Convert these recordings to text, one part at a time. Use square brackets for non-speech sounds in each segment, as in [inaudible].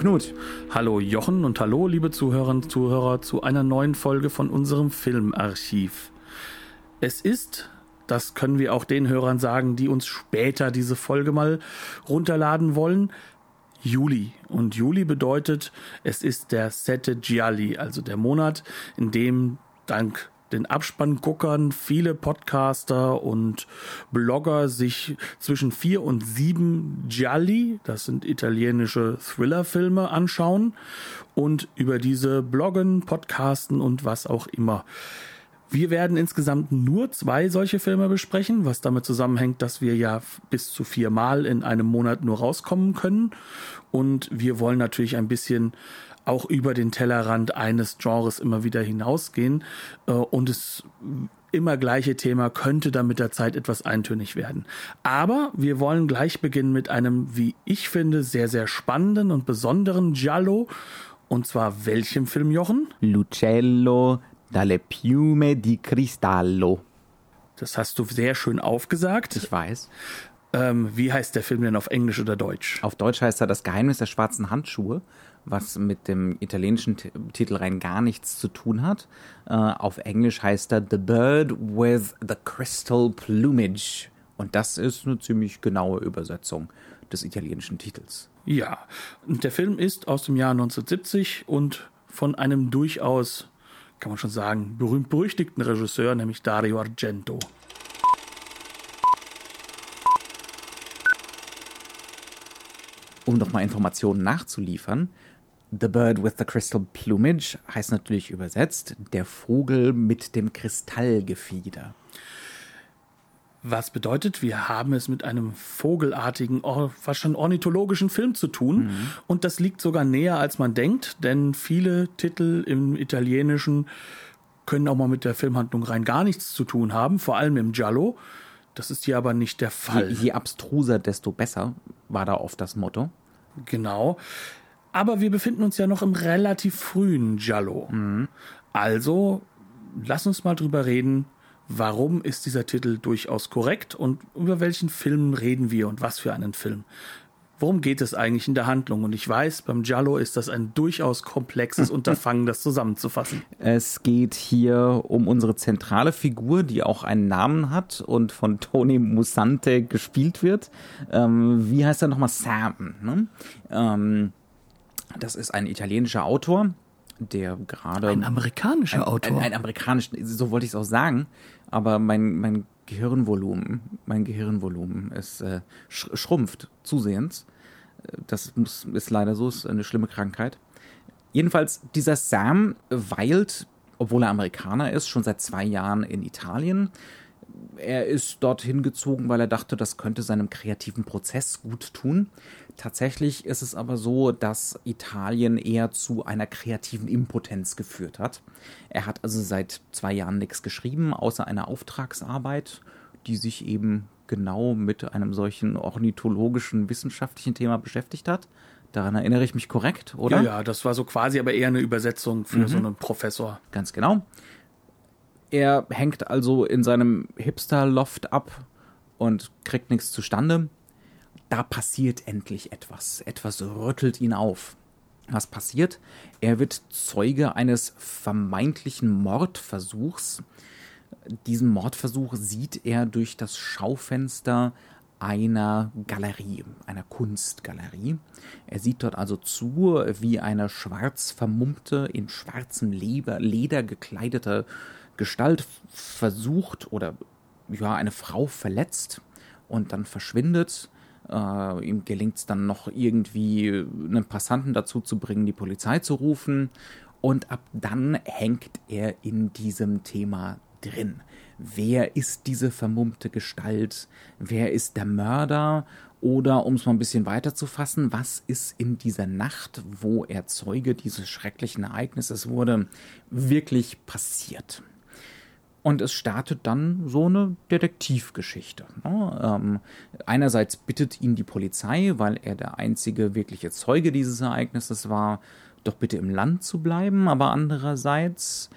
Knut. Hallo Jochen und hallo liebe Zuhörerinnen und Zuhörer zu einer neuen Folge von unserem Filmarchiv. Es ist, das können wir auch den Hörern sagen, die uns später diese Folge mal runterladen wollen, Juli. Und Juli bedeutet, es ist der Sette Gialli, also der Monat, in dem dank den Abspannguckern viele Podcaster und Blogger sich zwischen vier und sieben Gialli, das sind italienische Thrillerfilme, anschauen und über diese bloggen, podcasten und was auch immer. Wir werden insgesamt nur zwei solche Filme besprechen, was damit zusammenhängt, dass wir ja bis zu viermal in einem Monat nur rauskommen können. Und wir wollen natürlich ein bisschen auch über den Tellerrand eines Genres immer wieder hinausgehen. Äh, und das immer gleiche Thema könnte dann mit der Zeit etwas eintönig werden. Aber wir wollen gleich beginnen mit einem, wie ich finde, sehr, sehr spannenden und besonderen Giallo. Und zwar welchem Film, Jochen? Lucello dalle piume di cristallo. Das hast du sehr schön aufgesagt. Ich weiß. Ähm, wie heißt der Film denn auf Englisch oder Deutsch? Auf Deutsch heißt er Das Geheimnis der schwarzen Handschuhe was mit dem italienischen T Titel rein gar nichts zu tun hat. Äh, auf Englisch heißt er The Bird with the Crystal Plumage. Und das ist eine ziemlich genaue Übersetzung des italienischen Titels. Ja, und der Film ist aus dem Jahr 1970 und von einem durchaus, kann man schon sagen, berühmt-berüchtigten Regisseur, nämlich Dario Argento. Um nochmal Informationen nachzuliefern, The Bird with the Crystal Plumage heißt natürlich übersetzt der Vogel mit dem Kristallgefieder. Was bedeutet, wir haben es mit einem vogelartigen, fast schon ornithologischen Film zu tun. Mhm. Und das liegt sogar näher, als man denkt, denn viele Titel im Italienischen können auch mal mit der Filmhandlung rein gar nichts zu tun haben, vor allem im Giallo. Das ist hier aber nicht der Fall. Je, je abstruser, desto besser, war da oft das Motto. Genau. Aber wir befinden uns ja noch im relativ frühen Giallo. Mhm. Also, lass uns mal drüber reden, warum ist dieser Titel durchaus korrekt und über welchen Film reden wir und was für einen Film. Worum geht es eigentlich in der Handlung? Und ich weiß, beim Giallo ist das ein durchaus komplexes [laughs] Unterfangen, das zusammenzufassen. Es geht hier um unsere zentrale Figur, die auch einen Namen hat und von Tony Musante gespielt wird. Ähm, wie heißt er nochmal? Sam. Ne? Ähm, das ist ein italienischer Autor, der gerade. Ein amerikanischer ein, Autor. Ein, ein amerikanischer, so wollte ich es auch sagen, aber mein, mein Gehirnvolumen, mein Gehirnvolumen ist äh, sch schrumpft zusehends. Das muss, ist leider so, ist eine schlimme Krankheit. Jedenfalls, dieser Sam weilt, obwohl er Amerikaner ist, schon seit zwei Jahren in Italien er ist dorthin gezogen, weil er dachte, das könnte seinem kreativen Prozess gut tun. Tatsächlich ist es aber so, dass Italien eher zu einer kreativen Impotenz geführt hat. Er hat also seit zwei Jahren nichts geschrieben, außer einer Auftragsarbeit, die sich eben genau mit einem solchen ornithologischen wissenschaftlichen Thema beschäftigt hat. Daran erinnere ich mich korrekt, oder? Ja, ja, das war so quasi aber eher eine Übersetzung für mhm. so einen Professor. Ganz genau. Er hängt also in seinem Hipster-Loft ab und kriegt nichts zustande. Da passiert endlich etwas. Etwas rüttelt ihn auf. Was passiert? Er wird Zeuge eines vermeintlichen Mordversuchs. Diesen Mordversuch sieht er durch das Schaufenster einer Galerie, einer Kunstgalerie. Er sieht dort also zu, wie eine schwarz vermummte, in schwarzem Leder gekleidete Gestalt versucht oder ja, eine Frau verletzt und dann verschwindet. Äh, ihm gelingt es dann noch irgendwie, einen Passanten dazu zu bringen, die Polizei zu rufen. Und ab dann hängt er in diesem Thema drin. Wer ist diese vermummte Gestalt? Wer ist der Mörder? Oder um es mal ein bisschen weiter zu fassen, was ist in dieser Nacht, wo er Zeuge dieses schrecklichen Ereignisses wurde, wirklich passiert? Und es startet dann so eine Detektivgeschichte. Ne? Ähm, einerseits bittet ihn die Polizei, weil er der einzige wirkliche Zeuge dieses Ereignisses war, doch bitte im Land zu bleiben, aber andererseits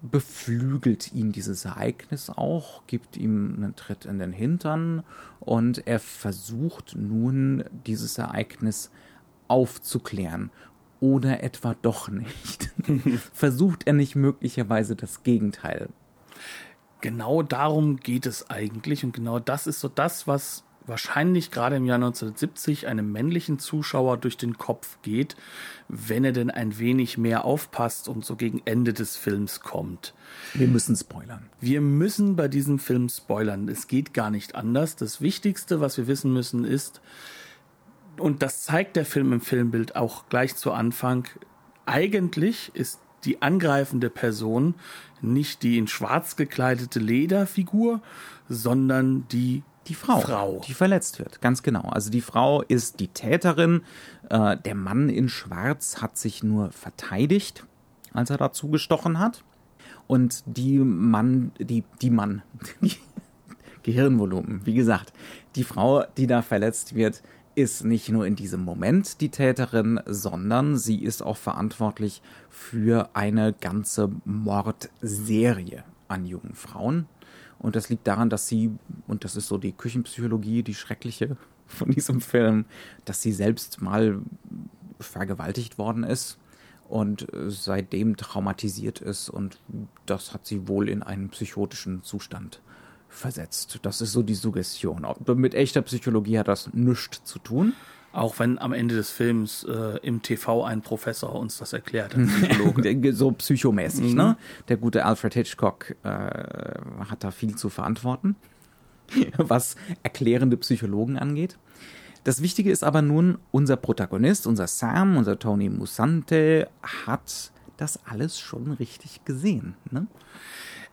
beflügelt ihn dieses Ereignis auch, gibt ihm einen Tritt in den Hintern und er versucht nun dieses Ereignis aufzuklären. Oder etwa doch nicht. [laughs] versucht er nicht möglicherweise das Gegenteil? Genau darum geht es eigentlich und genau das ist so das, was wahrscheinlich gerade im Jahr 1970 einem männlichen Zuschauer durch den Kopf geht, wenn er denn ein wenig mehr aufpasst und so gegen Ende des Films kommt. Wir müssen spoilern. Wir müssen bei diesem Film spoilern. Es geht gar nicht anders. Das Wichtigste, was wir wissen müssen, ist, und das zeigt der Film im Filmbild auch gleich zu Anfang, eigentlich ist die angreifende Person nicht die in schwarz gekleidete Lederfigur, sondern die die Frau, Frau, die verletzt wird, ganz genau. Also die Frau ist die Täterin. Äh, der Mann in Schwarz hat sich nur verteidigt, als er dazu gestochen hat. Und die Mann, die, die Mann, [laughs] Gehirnvolumen, wie gesagt, die Frau, die da verletzt wird, ist nicht nur in diesem Moment die Täterin, sondern sie ist auch verantwortlich für eine ganze Mordserie an jungen Frauen. Und das liegt daran, dass sie, und das ist so die Küchenpsychologie, die schreckliche [laughs] von diesem Film, dass sie selbst mal vergewaltigt worden ist und seitdem traumatisiert ist und das hat sie wohl in einen psychotischen Zustand versetzt. Das ist so die Suggestion. Mit echter Psychologie hat das nichts zu tun. Auch wenn am Ende des Films äh, im TV ein Professor uns das erklärt, [laughs] so psychomäßig, mhm. ne? Der gute Alfred Hitchcock äh, hat da viel zu verantworten, [laughs] was erklärende Psychologen angeht. Das Wichtige ist aber nun, unser Protagonist, unser Sam, unser Tony Musante, hat das alles schon richtig gesehen. Ne?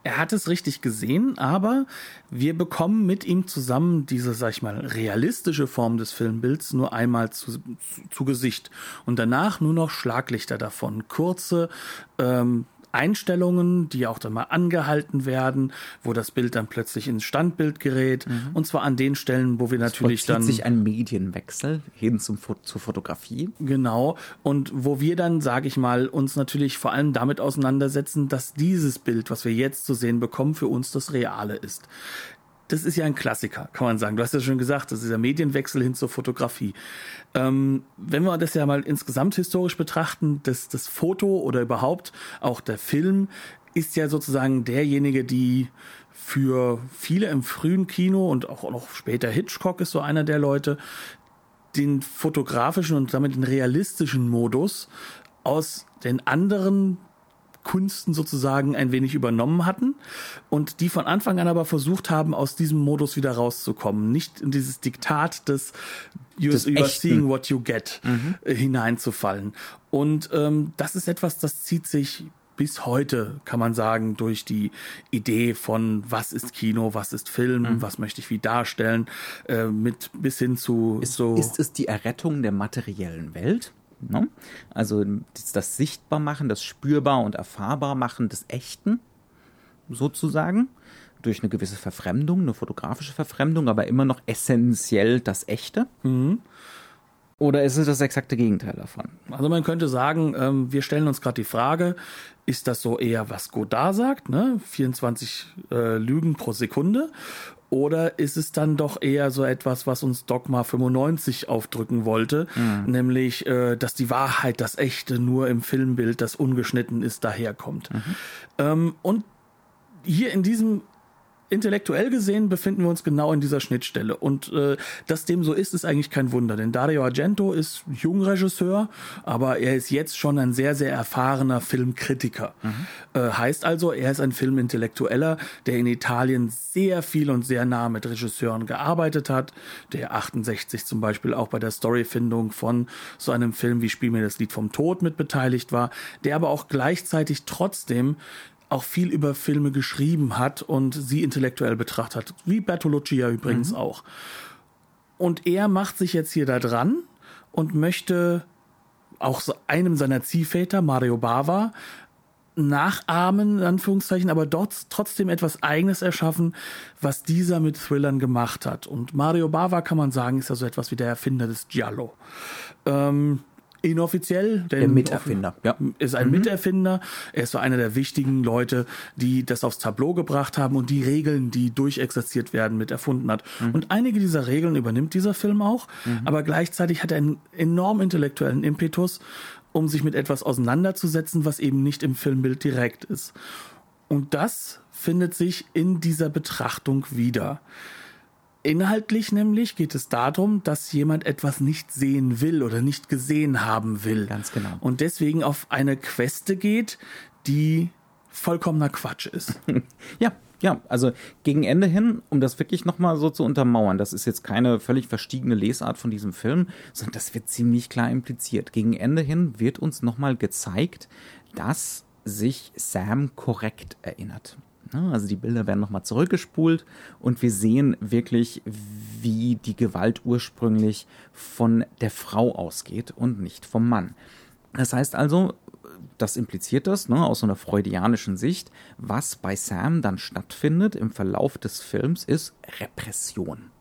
Er hat es richtig gesehen, aber wir bekommen mit ihm zusammen diese, sag ich mal, realistische Form des Filmbilds nur einmal zu, zu, zu Gesicht und danach nur noch Schlaglichter davon. Kurze, ähm, Einstellungen, die auch dann mal angehalten werden, wo das Bild dann plötzlich ins Standbild gerät. Mhm. Und zwar an den Stellen, wo wir es natürlich dann. sich ein Medienwechsel hin zum, zur Fotografie. Genau. Und wo wir dann, sage ich mal, uns natürlich vor allem damit auseinandersetzen, dass dieses Bild, was wir jetzt zu sehen bekommen, für uns das Reale ist das ist ja ein Klassiker, kann man sagen. Du hast ja schon gesagt, das ist der Medienwechsel hin zur Fotografie. Ähm, wenn wir das ja mal insgesamt historisch betrachten, das, das Foto oder überhaupt auch der Film ist ja sozusagen derjenige, die für viele im frühen Kino und auch noch später Hitchcock ist so einer der Leute, den fotografischen und damit den realistischen Modus aus den anderen Kunsten sozusagen ein wenig übernommen hatten und die von Anfang an aber versucht haben, aus diesem Modus wieder rauszukommen. Nicht in dieses Diktat des You, des you are seeing what you get mhm. Äh, hineinzufallen. Und ähm, das ist etwas, das zieht sich bis heute, kann man sagen, durch die Idee von was ist Kino, was ist Film, mhm. was möchte ich wie darstellen, äh, mit bis hin zu ist, so. Ist es die Errettung der materiellen Welt? Ne? Also das Sichtbarmachen, das Spürbar und Erfahrbar machen des Echten, sozusagen, durch eine gewisse Verfremdung, eine fotografische Verfremdung, aber immer noch essentiell das Echte. Mhm. Oder ist es das exakte Gegenteil davon? Also man könnte sagen, ähm, wir stellen uns gerade die Frage, ist das so eher, was Godard sagt, ne? 24 äh, Lügen pro Sekunde? Oder ist es dann doch eher so etwas, was uns Dogma 95 aufdrücken wollte, mhm. nämlich, äh, dass die Wahrheit, das Echte nur im Filmbild, das ungeschnitten ist, daherkommt. Mhm. Ähm, und hier in diesem intellektuell gesehen befinden wir uns genau in dieser Schnittstelle. Und äh, dass dem so ist, ist eigentlich kein Wunder. Denn Dario Argento ist Jungregisseur, aber er ist jetzt schon ein sehr, sehr erfahrener Filmkritiker. Mhm. Äh, heißt also, er ist ein Filmintellektueller, der in Italien sehr viel und sehr nah mit Regisseuren gearbeitet hat, der 68 zum Beispiel auch bei der Storyfindung von so einem Film wie Spiel mir das Lied vom Tod mit beteiligt war, der aber auch gleichzeitig trotzdem auch viel über Filme geschrieben hat und sie intellektuell betrachtet hat, wie Bertolucci ja übrigens mhm. auch. Und er macht sich jetzt hier da dran und möchte auch einem seiner Ziehväter, Mario Bava, nachahmen, in Anführungszeichen, aber dort trotzdem etwas Eigenes erschaffen, was dieser mit Thrillern gemacht hat. Und Mario Bava, kann man sagen, ist ja so etwas wie der Erfinder des Giallo. Ähm, inoffiziell. Der Miterfinder, ja. Ist ein mhm. Miterfinder. Er ist so einer der wichtigen Leute, die das aufs Tableau gebracht haben und die Regeln, die durchexerziert werden, mit erfunden hat. Mhm. Und einige dieser Regeln übernimmt dieser Film auch, mhm. aber gleichzeitig hat er einen enorm intellektuellen Impetus, um sich mit etwas auseinanderzusetzen, was eben nicht im Filmbild direkt ist. Und das findet sich in dieser Betrachtung wieder. Inhaltlich nämlich geht es darum, dass jemand etwas nicht sehen will oder nicht gesehen haben will. Ganz genau. Und deswegen auf eine Queste geht, die vollkommener Quatsch ist. [laughs] ja, ja, also gegen Ende hin, um das wirklich nochmal so zu untermauern, das ist jetzt keine völlig verstiegene Lesart von diesem Film, sondern das wird ziemlich klar impliziert. Gegen Ende hin wird uns nochmal gezeigt, dass sich Sam korrekt erinnert. Ne? Also die Bilder werden nochmal zurückgespult und wir sehen wirklich, wie die Gewalt ursprünglich von der Frau ausgeht und nicht vom Mann. Das heißt also, das impliziert das, ne, aus so einer freudianischen Sicht, was bei Sam dann stattfindet im Verlauf des Films, ist Repression.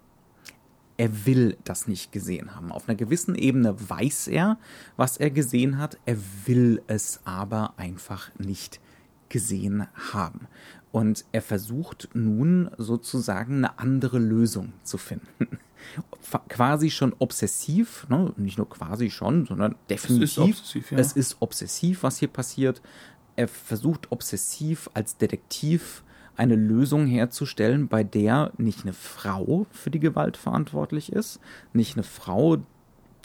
Er will das nicht gesehen haben. Auf einer gewissen Ebene weiß er, was er gesehen hat, er will es aber einfach nicht gesehen haben. Und er versucht nun sozusagen eine andere Lösung zu finden. [laughs] quasi schon obsessiv, ne? nicht nur quasi schon, sondern definitiv. Es ist obsessiv, ja. Es ist obsessiv, was hier passiert. Er versucht obsessiv als Detektiv eine Lösung herzustellen, bei der nicht eine Frau für die Gewalt verantwortlich ist, nicht eine Frau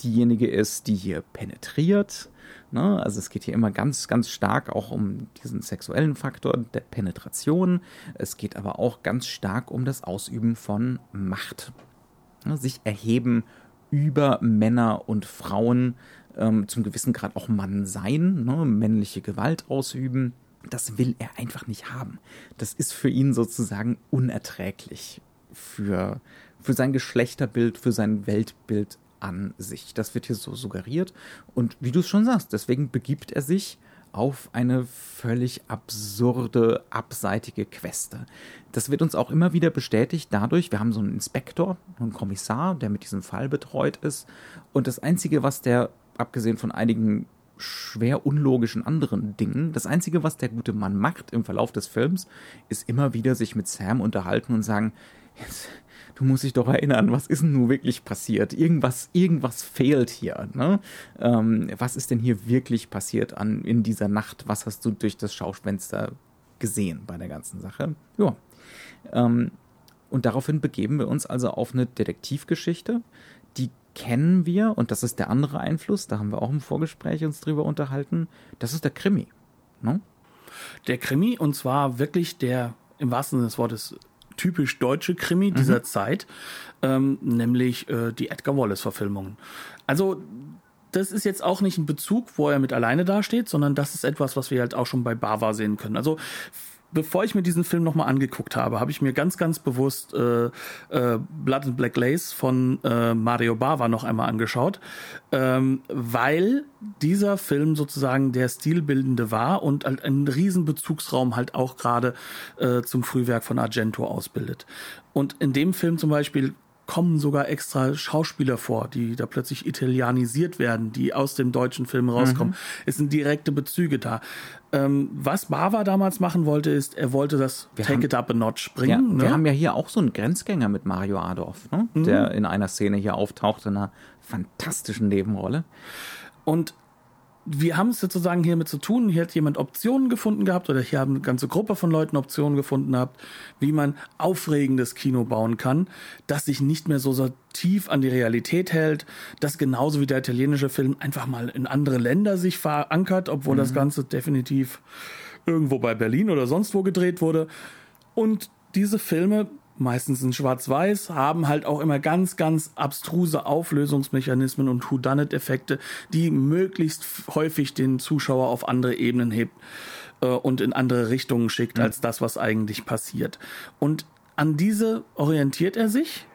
diejenige ist, die hier penetriert, Ne? Also es geht hier immer ganz, ganz stark auch um diesen sexuellen Faktor der Penetration. Es geht aber auch ganz stark um das Ausüben von Macht. Ne? Sich erheben über Männer und Frauen, ähm, zum gewissen Grad auch Mann sein, ne? männliche Gewalt ausüben. Das will er einfach nicht haben. Das ist für ihn sozusagen unerträglich für, für sein Geschlechterbild, für sein Weltbild an sich. Das wird hier so suggeriert. Und wie du es schon sagst, deswegen begibt er sich auf eine völlig absurde, abseitige Queste. Das wird uns auch immer wieder bestätigt dadurch, wir haben so einen Inspektor, einen Kommissar, der mit diesem Fall betreut ist. Und das Einzige, was der, abgesehen von einigen schwer unlogischen anderen Dingen, das Einzige, was der gute Mann macht im Verlauf des Films, ist immer wieder sich mit Sam unterhalten und sagen, jetzt, du musst dich doch erinnern, was ist denn nun wirklich passiert? Irgendwas, irgendwas fehlt hier. Ne? Ähm, was ist denn hier wirklich passiert an, in dieser Nacht? Was hast du durch das Schaufenster gesehen bei der ganzen Sache? Ja. Ähm, und daraufhin begeben wir uns also auf eine Detektivgeschichte, die kennen wir, und das ist der andere Einfluss, da haben wir auch im Vorgespräch uns drüber unterhalten, das ist der Krimi. Ne? Der Krimi, und zwar wirklich der im wahrsten Sinne des Wortes typisch deutsche Krimi mhm. dieser Zeit, ähm, nämlich äh, die Edgar Wallace-Verfilmungen. Also das ist jetzt auch nicht ein Bezug, wo er mit alleine dasteht, sondern das ist etwas, was wir halt auch schon bei Bava sehen können. Also bevor ich mir diesen Film nochmal angeguckt habe, habe ich mir ganz, ganz bewusst äh, äh, Blood and Black Lace von äh, Mario Bava noch einmal angeschaut, ähm, weil dieser Film sozusagen der Stilbildende war und halt einen riesen Bezugsraum halt auch gerade äh, zum Frühwerk von Argento ausbildet. Und in dem Film zum Beispiel kommen sogar extra Schauspieler vor, die da plötzlich italienisiert werden, die aus dem deutschen Film rauskommen. Mhm. Es sind direkte Bezüge da. Ähm, was Bava damals machen wollte, ist, er wollte das wir Take haben, It Up a Notch bringen. Ja, ne? Wir haben ja hier auch so einen Grenzgänger mit Mario Adorf, ne? mhm. der in einer Szene hier auftaucht in einer fantastischen Nebenrolle. Und wir haben es sozusagen hiermit zu tun. Hier hat jemand Optionen gefunden gehabt oder hier haben eine ganze Gruppe von Leuten Optionen gefunden gehabt, wie man aufregendes Kino bauen kann, das sich nicht mehr so, so tief an die Realität hält, das genauso wie der italienische Film einfach mal in andere Länder sich verankert, obwohl mhm. das Ganze definitiv irgendwo bei Berlin oder sonst wo gedreht wurde. Und diese Filme meistens in Schwarz-Weiß, haben halt auch immer ganz, ganz abstruse Auflösungsmechanismen und Whodunit-Effekte, die möglichst häufig den Zuschauer auf andere Ebenen hebt äh, und in andere Richtungen schickt, mhm. als das, was eigentlich passiert. Und an diese orientiert er sich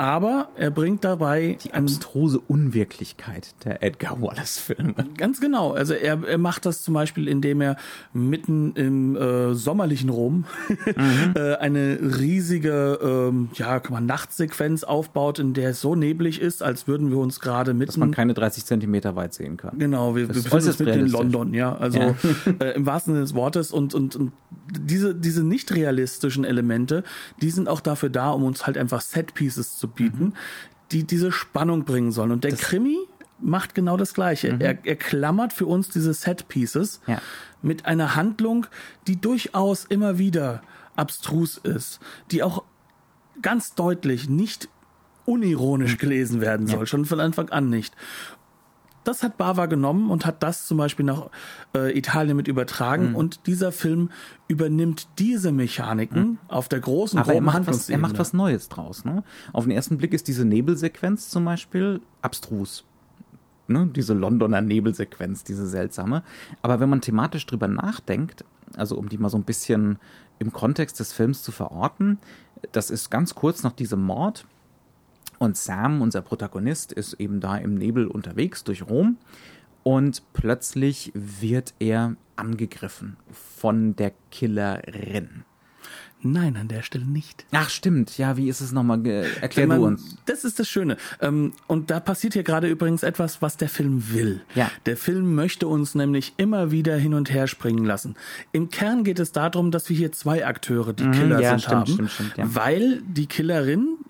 aber er bringt dabei Die abstruse Unwirklichkeit der Edgar Wallace-Filme. Ganz genau. Also er, er macht das zum Beispiel, indem er mitten im äh, sommerlichen Rom [laughs] Mhm. äh, eine riesige ähm, ja, kann man Nachtsequenz aufbaut, in der es so neblig ist, als würden wir uns gerade Dass man mitten keine 30 Zentimeter weit sehen kann. Genau, wir, wir befinden uns mitten in. London, ja. Also Ja. [laughs] Äh, im wahrsten Sinne des Wortes und, und, und diese, diese nicht realistischen Elemente, die sind auch dafür da, um uns halt einfach Set-Pieces zu bieten, Mhm. die diese Spannung bringen sollen. Und der Krimi macht genau das Gleiche. Er, er klammert für uns diese Set-Pieces Mhm. Ja. mit einer Handlung, die durchaus immer wieder abstrus ist, die auch ganz deutlich nicht unironisch gelesen werden soll, schon von Anfang an nicht. Das hat Bava genommen und hat das zum Beispiel nach äh, Italien mit übertragen Mhm. und dieser Film übernimmt diese Mechaniken auf der großen Mhm. Aber er macht, was, er macht was Neues draus. Ne? Auf den ersten Blick ist diese Nebelsequenz zum Beispiel abstrus. Ne? Diese Londoner Nebelsequenz, diese seltsame. Aber wenn man thematisch drüber nachdenkt, also um die mal so ein bisschen im Kontext des Films zu verorten, das ist ganz kurz nach diesem Mord. Und Sam, unser Protagonist, ist eben da im Nebel unterwegs durch Rom. Und plötzlich wird er angegriffen von der Killerin. Nein, an der Stelle nicht. Ach, stimmt. Ja, wie ist es nochmal? ge- Erklär man, du uns. Das ist das Schöne. Ähm, und da passiert hier gerade übrigens etwas, was der Film will. Ja. Der Film möchte uns nämlich immer wieder hin und her springen lassen. Im Kern geht es darum, dass wir hier zwei Akteure, die Killer Mhm, ja, sind, stimmt, haben. stimmt, stimmt, ja. Weil die Killerin äh,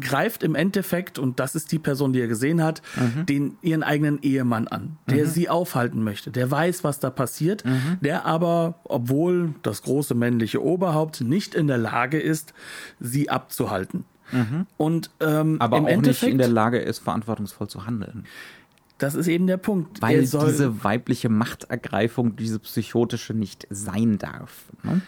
greift im Endeffekt, und das ist die Person, die er gesehen hat, Mhm. den ihren eigenen Ehemann an, der sie aufhalten möchte. Der weiß, was da passiert, Mhm. der aber, obwohl das große männliche Oberhaupt nicht in der Lage ist, sie abzuhalten. Und ähm, Mhm. Aber im auch nicht Endeffekt, in der Lage ist, verantwortungsvoll zu handeln. das ist eben der Punkt. Weil diese weibliche Machtergreifung, diese psychotische nicht sein darf. Ne?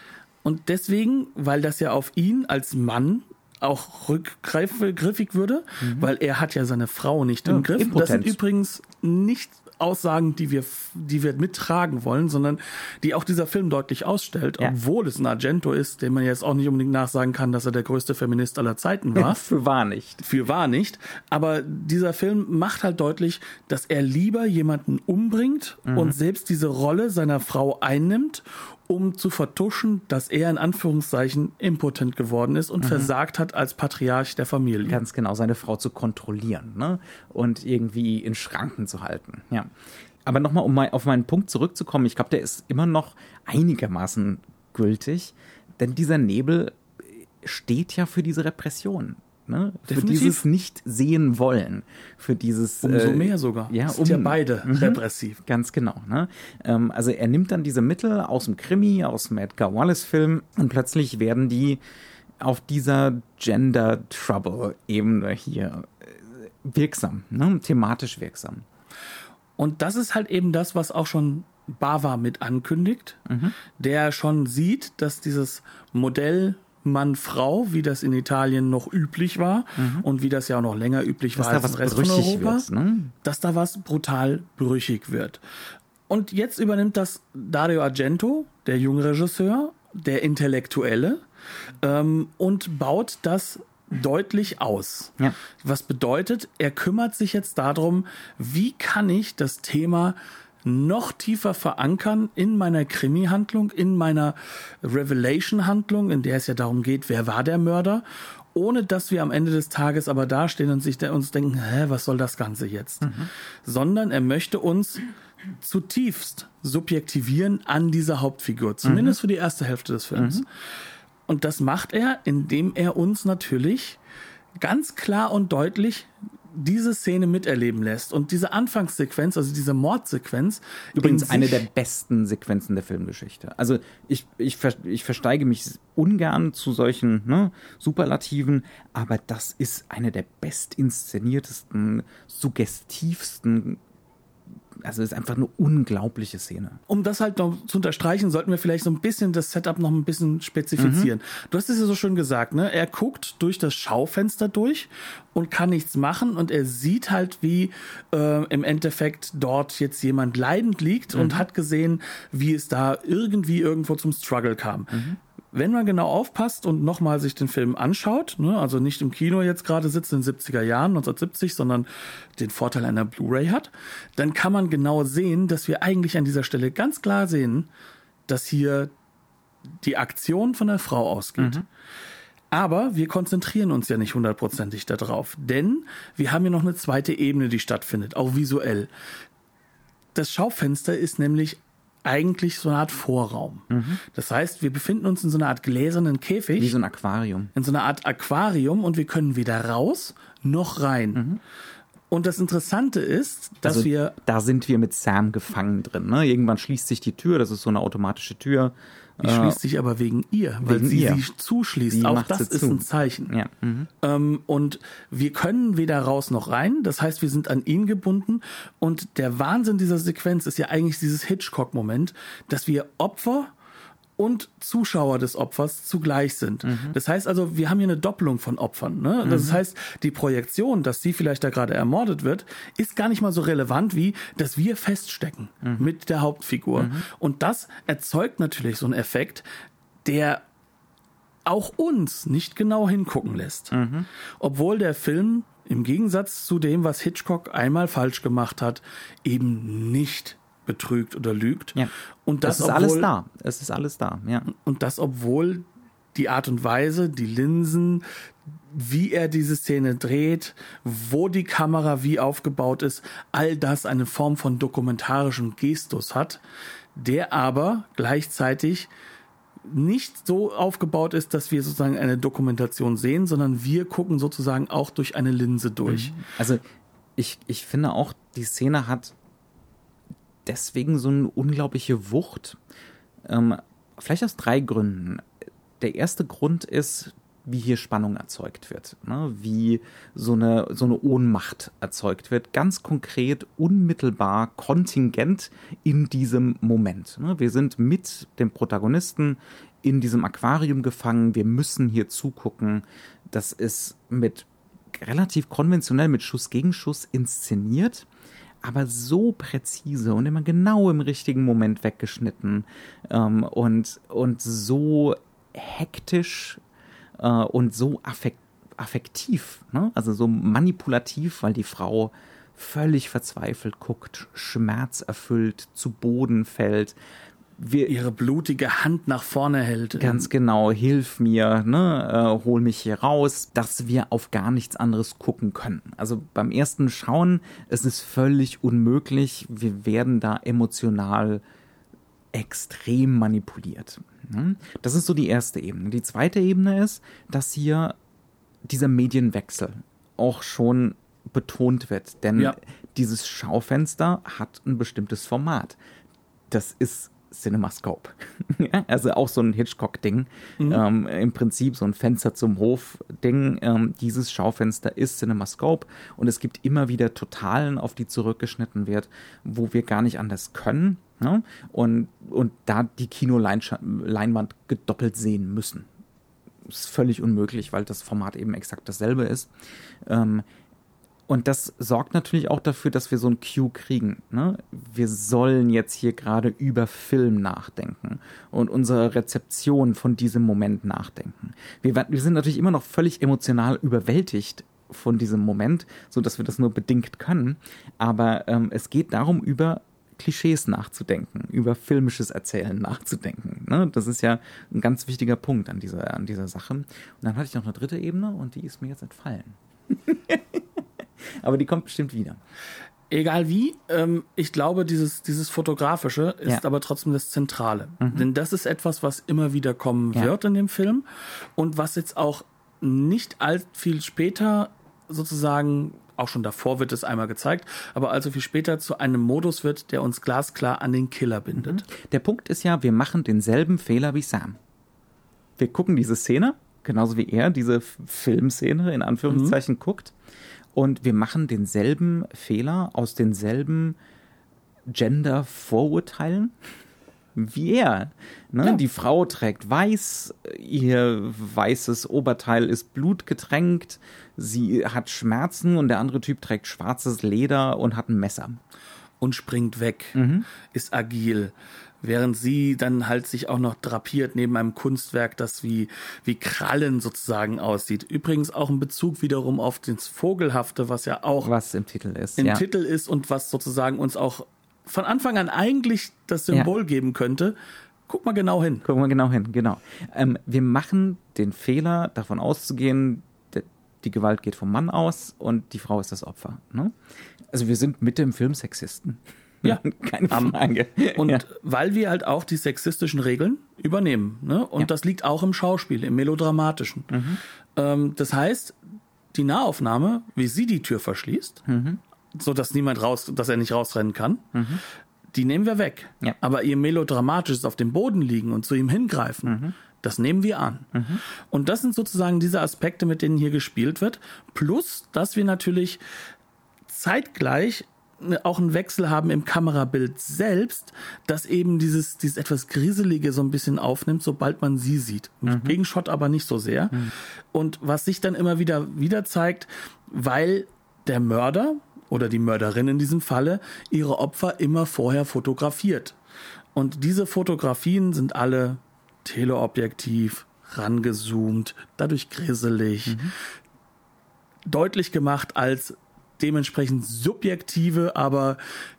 Und deswegen, weil das ja auf ihn als Mann auch rückgriffig würde, weil er hat ja seine Frau nicht Mhm. Ja, im Griff. Das sind übrigens nicht Aussagen, die wir, die wir mittragen wollen, sondern die auch dieser Film deutlich ausstellt, Ja. obwohl es ein Argento ist, dem man jetzt auch nicht unbedingt nachsagen kann, dass er der größte Feminist aller Zeiten war. [laughs] Für wahr nicht. für wahr nicht. Aber dieser Film macht halt deutlich, dass er lieber jemanden umbringt und selbst diese Rolle seiner Frau einnimmt, um zu vertuschen, dass er in Anführungszeichen impotent geworden ist und versagt hat als Patriarch der Familie. Ganz genau, seine Frau zu kontrollieren ne? und irgendwie in Schranken zu halten. Ja. Aber nochmal, um auf meinen Punkt zurückzukommen, ich glaube, der ist immer noch einigermaßen gültig, denn dieser Nebel steht ja für diese Repression. Ne? Für dieses Nicht-Sehen wollen. Für dieses. Umso äh, mehr sogar. Ja, sind ja um- beide repressiv. Ganz genau. Ne? Ähm, also er nimmt dann diese Mittel aus dem Krimi, aus dem Edgar Wallace-Film und plötzlich werden die auf dieser Gender Trouble-Ebene hier äh, wirksam, ne? thematisch wirksam. Und das ist halt eben das, was auch schon Bava mit ankündigt, Mhm. der schon sieht, dass dieses Modell Mann-Frau, wie das in Italien noch üblich war und wie das ja auch noch länger üblich Mhm. Dass war da als was im Rest von Europa, wird. Ne? dass da was brutal brüchig wird. Und jetzt übernimmt das Dario Argento, der junge Regisseur, der Intellektuelle, ähm, und baut das deutlich aus. Ja. Was bedeutet, er kümmert sich jetzt darum, wie kann ich das Thema noch tiefer verankern in meiner Krimi-Handlung, in meiner Revelation-Handlung, in der es ja darum geht, wer war der Mörder, ohne dass wir am Ende des Tages aber dastehen und sich uns denken, hä, was soll das Ganze jetzt? Sondern er möchte uns zutiefst subjektivieren an dieser Hauptfigur, zumindest für die erste Hälfte des Films. Und das macht er, indem er uns natürlich ganz klar und deutlich diese Szene miterleben lässt. Und diese Anfangssequenz, also diese Mordsequenz, Übrigens in eine der besten Sequenzen der Filmgeschichte. Also ich, ich, ich versteige mich ungern zu solchen ne, Superlativen, aber das ist eine der bestinszeniertesten, suggestivsten, also es ist einfach eine unglaubliche Szene. um das halt noch zu unterstreichen, sollten wir vielleicht so ein bisschen das Setup noch ein bisschen spezifizieren. Du hast es ja so schön gesagt, ne? Er guckt durch das Schaufenster durch und kann nichts machen und er sieht halt, wie äh, im Endeffekt dort jetzt jemand leidend liegt und hat gesehen, wie es da irgendwie irgendwo zum Struggle kam. Wenn man genau aufpasst und nochmal sich den Film anschaut, ne, also nicht im Kino jetzt gerade sitzt in den 70er Jahren, 1970, sondern den Vorteil einer Blu-ray hat, dann kann man genau sehen, dass wir eigentlich an dieser Stelle ganz klar sehen, dass hier die Aktion von der Frau ausgeht. Mhm. Aber wir konzentrieren uns ja nicht hundertprozentig darauf, denn wir haben ja noch eine zweite Ebene, die stattfindet, auch visuell. Das Schaufenster ist nämlich eigentlich so eine Art Vorraum. Mhm. Das heißt, wir befinden uns in so einer Art gläsernen Käfig. Wie so ein Aquarium. In so einer Art Aquarium und wir können weder raus noch rein. Mhm. Und das Interessante ist, dass also, wir. Da sind wir mit Sam gefangen drin. Ne? Irgendwann schließt sich die Tür, das ist so eine automatische Tür. Die äh, schließt sich aber wegen ihr, weil wegen sie ihr. sie zuschließt. Sie Auch das ist zu. ein Zeichen. Ja. Mhm. Ähm, und wir können weder raus noch rein. Das heißt, wir sind an ihn gebunden. Und der Wahnsinn dieser Sequenz ist ja eigentlich dieses Hitchcock-Moment, dass wir Opfer und Zuschauer des Opfers zugleich sind. Mhm. Das heißt also, wir haben hier eine Doppelung von Opfern. Ne? Das mhm. heißt, die Projektion, dass sie vielleicht da gerade ermordet wird, ist gar nicht mal so relevant wie, dass wir feststecken mhm. mit der Hauptfigur. Mhm. Und das erzeugt natürlich so einen Effekt, der auch uns nicht genau hingucken lässt. Mhm. Obwohl der Film im Gegensatz zu dem, was Hitchcock einmal falsch gemacht hat, eben nicht betrügt oder lügt. Ja. Und das, das ist obwohl, alles da. Es ist alles da, ja. Und das, obwohl die Art und Weise, die Linsen, wie er diese Szene dreht, wo die Kamera wie aufgebaut ist, all das eine Form von dokumentarischen Gestus hat, der aber gleichzeitig nicht so aufgebaut ist, dass wir sozusagen eine Dokumentation sehen, sondern wir gucken sozusagen auch durch eine Linse durch. Mhm. Also ich, ich finde auch, die Szene hat deswegen so eine unglaubliche Wucht. Ähm, vielleicht aus drei Gründen. Der erste Grund ist, wie hier Spannung erzeugt wird, ne? wie so eine, so eine Ohnmacht erzeugt wird, ganz konkret, unmittelbar, kontingent in diesem Moment. Ne? Wir sind mit dem Protagonisten in diesem Aquarium gefangen, wir müssen hier zugucken. Das ist mit relativ konventionell mit Schuss gegen Schuss inszeniert aber so präzise und immer genau im richtigen Moment weggeschnitten ähm, und, und so hektisch äh, und so affekt, affektiv, ne? also so manipulativ, weil die Frau völlig verzweifelt guckt, schmerzerfüllt zu Boden fällt, wir, ihre blutige Hand nach vorne hält. Ganz genau, hilf mir, ne, äh, hol mich hier raus, dass wir auf gar nichts anderes gucken können. Also beim ersten Schauen es ist völlig unmöglich. Wir werden da emotional extrem manipuliert. Ne? Das ist so die erste Ebene. Die zweite Ebene ist, dass hier dieser Medienwechsel auch schon betont wird. Denn ja. dieses Schaufenster hat ein bestimmtes Format. Das ist CinemaScope. [laughs] also auch so ein Hitchcock-Ding. Mhm. Ähm, Im Prinzip so ein Fenster zum Hof-Ding. Ähm, dieses Schaufenster ist CinemaScope und es gibt immer wieder Totalen, auf die zurückgeschnitten wird, wo wir gar nicht anders können. Ne? Und, und da die Kinoleinwand gedoppelt sehen müssen. Ist völlig unmöglich, weil das Format eben exakt dasselbe ist. Ähm, und das sorgt natürlich auch dafür, dass wir so ein Cue kriegen. Ne? Wir sollen jetzt hier gerade über Film nachdenken und unsere Rezeption von diesem Moment nachdenken. Wir, wir sind natürlich immer noch völlig emotional überwältigt von diesem Moment, so dass wir das nur bedingt können. Aber ähm, es geht darum, über Klischees nachzudenken, über filmisches Erzählen nachzudenken. Ne? Das ist ja ein ganz wichtiger Punkt an dieser, an dieser Sache. Und dann hatte ich noch eine dritte Ebene und die ist mir jetzt entfallen. [laughs] [laughs] Aber die kommt bestimmt wieder. Egal wie, ähm, ich glaube, dieses, dieses Fotografische ist ja. aber trotzdem das Zentrale. Mhm. Denn das ist etwas, was immer wieder kommen ja. wird in dem Film und was jetzt auch nicht allzu viel später sozusagen, auch schon davor wird es einmal gezeigt, aber allzu viel später zu einem Modus wird, der uns glasklar an den Killer bindet. Mhm. Der Punkt ist ja, wir machen denselben Fehler wie Sam. Wir gucken diese Szene, genauso wie er diese Filmszene in Anführungszeichen mhm. guckt und wir machen denselben Fehler aus denselben Gender-Vorurteilen wie er. Ne? Ja. Die Frau trägt weiß, ihr weißes Oberteil ist blutgetränkt, sie hat Schmerzen und der andere Typ trägt schwarzes Leder und hat ein Messer. und springt weg, ist agil. Während sie dann halt sich auch noch drapiert neben einem Kunstwerk, das wie, wie Krallen sozusagen aussieht. Übrigens auch ein Bezug wiederum auf das Vogelhafte, was ja auch Was im Titel ist. im ja. Titel ist und was sozusagen uns auch von Anfang an eigentlich das Symbol geben könnte. Guck mal genau hin. Gucken wir genau hin, genau. Ähm, wir machen den Fehler, davon auszugehen, die Gewalt geht vom Mann aus und die Frau ist das Opfer. Ne? Also wir sind mit dem Film Sexisten. Ja. [laughs] Keine Frage. Und ja. weil wir halt auch die sexistischen Regeln übernehmen. Ne? Und Ja. das liegt auch im Schauspiel, im Melodramatischen. Ähm, das heißt, die Nahaufnahme, wie sie die Tür verschließt, so dass niemand raus, dass er nicht rausrennen kann, die nehmen wir weg. Ja. Aber ihr melodramatisches auf dem Boden liegen und zu ihm hingreifen, das nehmen wir an. Und das sind sozusagen diese Aspekte, mit denen hier gespielt wird. Plus, dass wir natürlich zeitgleich auch einen Wechsel haben im Kamerabild selbst, das eben dieses, dieses etwas Grieselige so ein bisschen aufnimmt, sobald man sie sieht. Mit Gegenshot aber nicht so sehr. Und was sich dann immer wieder, wieder zeigt, weil der Mörder oder die Mörderin in diesem Falle ihre Opfer immer vorher fotografiert. Und diese Fotografien sind alle teleobjektiv, rangezoomt, dadurch grisselig, deutlich gemacht als dementsprechend subjektive, aber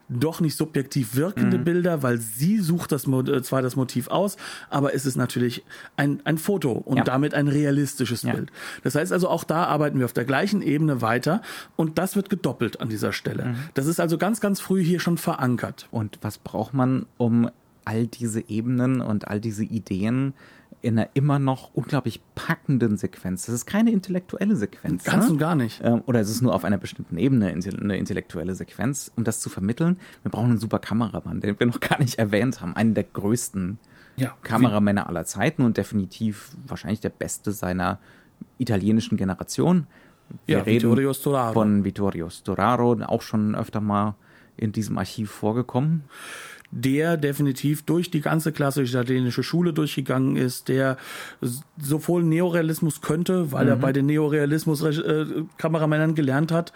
doch nicht subjektiv wirkende Mhm. Bilder, weil sie sucht das Mo- äh, zwar das Motiv aus, aber es ist natürlich ein, ein Foto und Ja. damit ein realistisches Ja. Bild. Das heißt also, auch da arbeiten wir auf der gleichen Ebene weiter und das wird gedoppelt an dieser Stelle. Mhm. Das ist also ganz, ganz früh hier schon verankert. Und was braucht man, um all diese Ebenen und all diese Ideen in einer immer noch unglaublich packenden Sequenz? Das ist keine intellektuelle Sequenz. Ganz ne? und gar nicht. Ähm, Oder es ist nur auf einer bestimmten Ebene eine intellektuelle Sequenz, um das zu vermitteln. Wir brauchen einen super Kameramann, den wir noch gar nicht erwähnt haben. Einen der größten Ja. Kameramänner aller Zeiten und definitiv wahrscheinlich der beste seiner italienischen Generation. Wir Ja, reden Vittorio Storaro. von Vittorio Storaro, auch schon öfter mal in diesem Archiv vorgekommen. Der definitiv durch die ganze klassische italienische Schule durchgegangen ist, der sowohl Neorealismus könnte, weil er bei den Neorealismus-Kameramännern gelernt hat,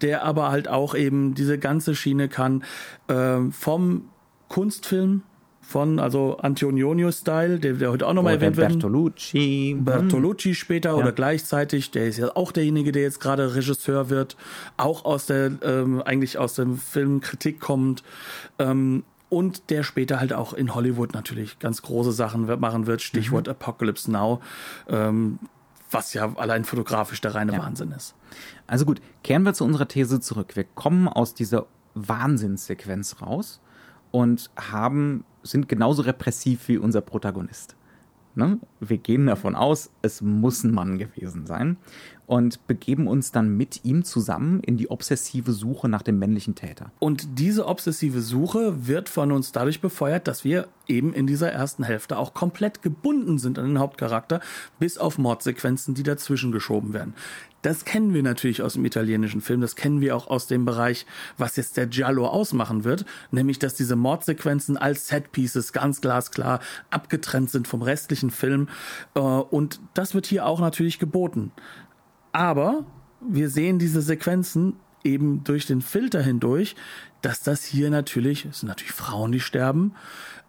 der aber halt auch eben diese ganze Schiene kann, ähm, vom Kunstfilm, von also Antonio-Style, der, der heute auch nochmal erwähnt wird. Bertolucci. Bertolucci später oder gleichzeitig, der ist ja auch derjenige, der jetzt gerade Regisseur wird, auch aus der, ähm, eigentlich aus dem Filmkritik kommt, ähm, und der später halt auch in Hollywood natürlich ganz große Sachen machen wird, Stichwort Apocalypse Now, ähm, was ja allein fotografisch der reine Wahnsinn ist. Also gut, kehren wir zu unserer These zurück. Wir kommen aus dieser Wahnsinnssequenz raus und haben, sind genauso repressiv wie unser Protagonist. Ne? Wir gehen davon aus, es muss ein Mann gewesen sein und begeben uns dann mit ihm zusammen in die obsessive Suche nach dem männlichen Täter. Und diese obsessive Suche wird von uns dadurch befeuert, dass wir eben in dieser ersten Hälfte auch komplett gebunden sind an den Hauptcharakter, bis auf Mordsequenzen, die dazwischen geschoben werden. Das kennen wir natürlich aus dem italienischen Film, das kennen wir auch aus dem Bereich, was jetzt der Giallo ausmachen wird, nämlich dass diese Mordsequenzen als Setpieces ganz glasklar abgetrennt sind vom restlichen Film. Äh, Und das wird hier auch natürlich geboten. Aber wir sehen diese Sequenzen eben durch den Filter hindurch, dass das hier natürlich, es sind natürlich Frauen, die sterben,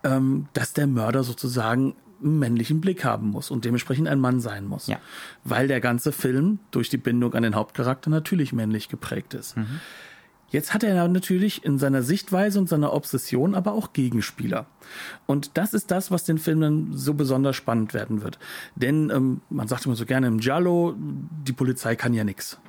ähm, dass der Mörder sozusagen männlichen Blick haben muss und dementsprechend ein Mann sein muss. Ja. Weil der ganze Film durch die Bindung an den Hauptcharakter natürlich männlich geprägt ist. Jetzt hat er natürlich in seiner Sichtweise und seiner Obsession aber auch Gegenspieler. Und das ist das, was den Film dann so besonders spannend werden wird. Denn ähm, man sagt immer so gerne im Giallo, die Polizei kann ja nix.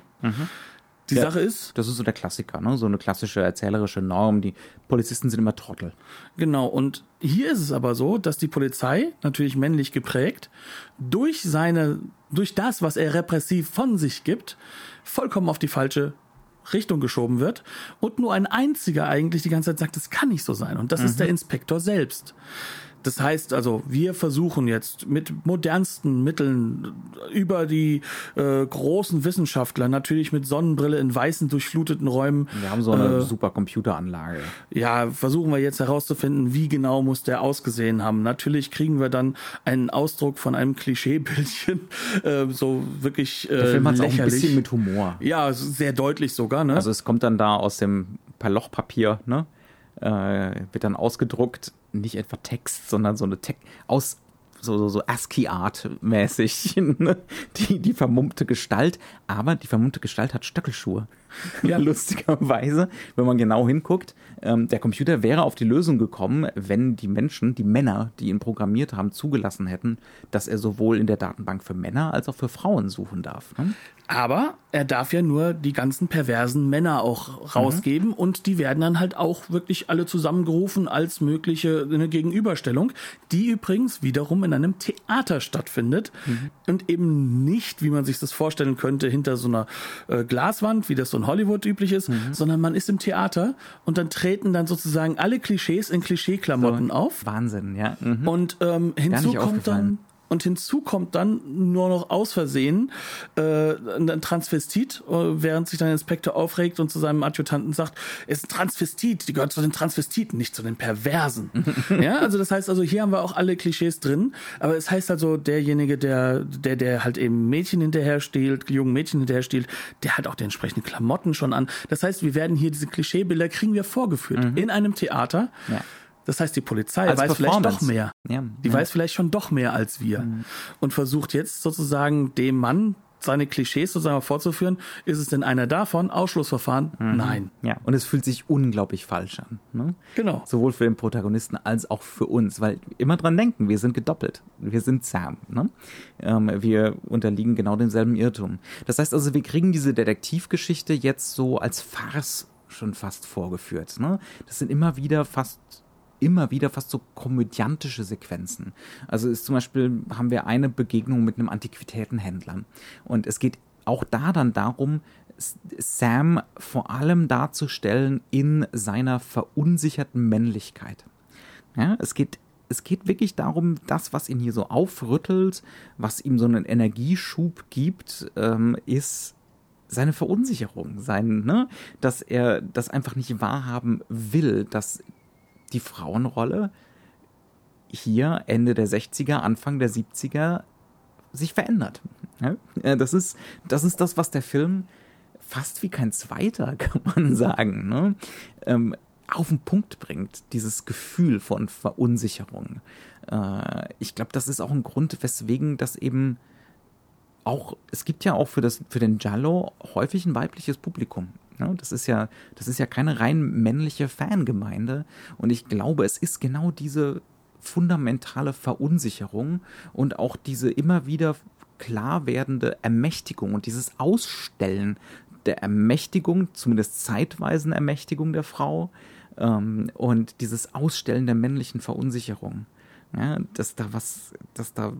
Die Ja. Sache ist, Das ist so der Klassiker, ne? so eine klassische erzählerische Norm. Die Polizisten sind immer Trottel. Genau, und hier ist es aber so, dass die Polizei, natürlich männlich geprägt, durch seine, durch das, was er repressiv von sich gibt, vollkommen auf die falsche Richtung geschoben wird und nur ein einziger eigentlich die ganze Zeit sagt, das kann nicht so sein. Und das ist der Inspektor selbst. Das heißt also, wir versuchen jetzt mit modernsten Mitteln über die äh, großen Wissenschaftler, natürlich mit Sonnenbrille in weißen durchfluteten Räumen, Wir haben so eine super Computeranlage. ja, versuchen wir jetzt herauszufinden, wie genau muss der ausgesehen haben. Natürlich kriegen wir dann einen Ausdruck von einem Klischeebildchen, [laughs] äh, so wirklich äh, Der Film hat auch ein bisschen mit Humor. ja, sehr deutlich sogar, ne? Also es kommt dann da aus dem Lochpapier, ne? äh, wird dann ausgedruckt, nicht etwa Text, sondern so eine Text aus so, so, so ASCII-Art-mäßig, [laughs] ne? die, die vermummte Gestalt, aber die vermummte Gestalt hat Stöckelschuhe. Ja. [laughs] Lustigerweise, wenn man genau hinguckt, ähm, der Computer wäre auf die Lösung gekommen, wenn die Menschen, die Männer, die ihn programmiert haben, zugelassen hätten, dass er sowohl in der Datenbank für Männer als auch für Frauen suchen darf. Ne? Aber er darf ja nur die ganzen perversen Männer auch rausgeben mhm. und die werden dann halt auch wirklich alle zusammengerufen als mögliche eine Gegenüberstellung, die übrigens wiederum in einem Theater stattfindet mhm. und eben nicht, wie man sich das vorstellen könnte, hinter so einer äh, Glaswand, wie das so in Hollywood üblich ist, mhm. sondern man ist im Theater und dann treten dann sozusagen alle Klischees in Klischeeklamotten so, auf. Wahnsinn, ja. Mhm. Und ähm, hinzu kommt dann und hinzu kommt dann nur noch aus Versehen äh, ein Transvestit, äh, während sich dann der Inspektor aufregt und zu seinem Adjutanten sagt, es ist ein Transvestit, die gehört zu den Transvestiten, nicht zu den Perversen. [laughs] ja, also das heißt also, hier haben wir auch alle Klischees drin, aber es heißt also, derjenige, der, der, der halt eben Mädchen hinterher stiehlt, jungen Mädchen hinterher stiehlt, der hat auch die entsprechenden Klamotten schon an. Das heißt, wir werden hier diese Klischeebilder kriegen wir vorgeführt mhm. in einem Theater. Ja das heißt, die Polizei als weiß vielleicht doch mehr. Ja, die ja. weiß vielleicht schon doch mehr als wir mhm. und versucht jetzt sozusagen dem Mann seine Klischees sozusagen vorzuführen. Ist es denn einer davon? Ausschlussverfahren? Mhm. Nein. Ja, und es fühlt sich unglaublich falsch an. Ne? Genau. Sowohl für den Protagonisten als auch für uns, weil immer dran denken, wir sind gedoppelt. Wir sind Sam. Ne? Ähm, wir unterliegen genau demselben Irrtum. Das heißt also, wir kriegen diese Detektivgeschichte jetzt so als Farce schon fast vorgeführt. Ne? Das sind immer wieder fast immer wieder fast so komödiantische Sequenzen. Also ist zum Beispiel haben wir eine Begegnung mit einem Antiquitätenhändler und es geht auch da dann darum, Sam vor allem darzustellen in seiner verunsicherten Männlichkeit. Ja, es geht es geht wirklich darum, das, was ihn hier so aufrüttelt, was ihm so einen Energieschub gibt, ähm, ist seine Verunsicherung, sein, ne, dass er das einfach nicht wahrhaben will, dass die Frauenrolle hier Ende der 60er, Anfang der 70er sich verändert. Das ist, das ist das, was der Film fast wie kein zweiter, [laughs] kann man sagen, ne? ähm, auf den Punkt bringt, dieses Gefühl von Verunsicherung. Äh, ich glaube, das ist auch ein Grund, weswegen das eben auch, es gibt ja auch für, das, für den Giallo häufig ein weibliches Publikum. Ne? Das ist ja, das ist ja keine rein männliche Fangemeinde. Und ich glaube, es ist genau diese fundamentale Verunsicherung und auch diese immer wieder klar werdende Ermächtigung und dieses Ausstellen der Ermächtigung, zumindest zeitweisen Ermächtigung der Frau ähm, und dieses Ausstellen der männlichen Verunsicherung. Ja, dass da was, dass da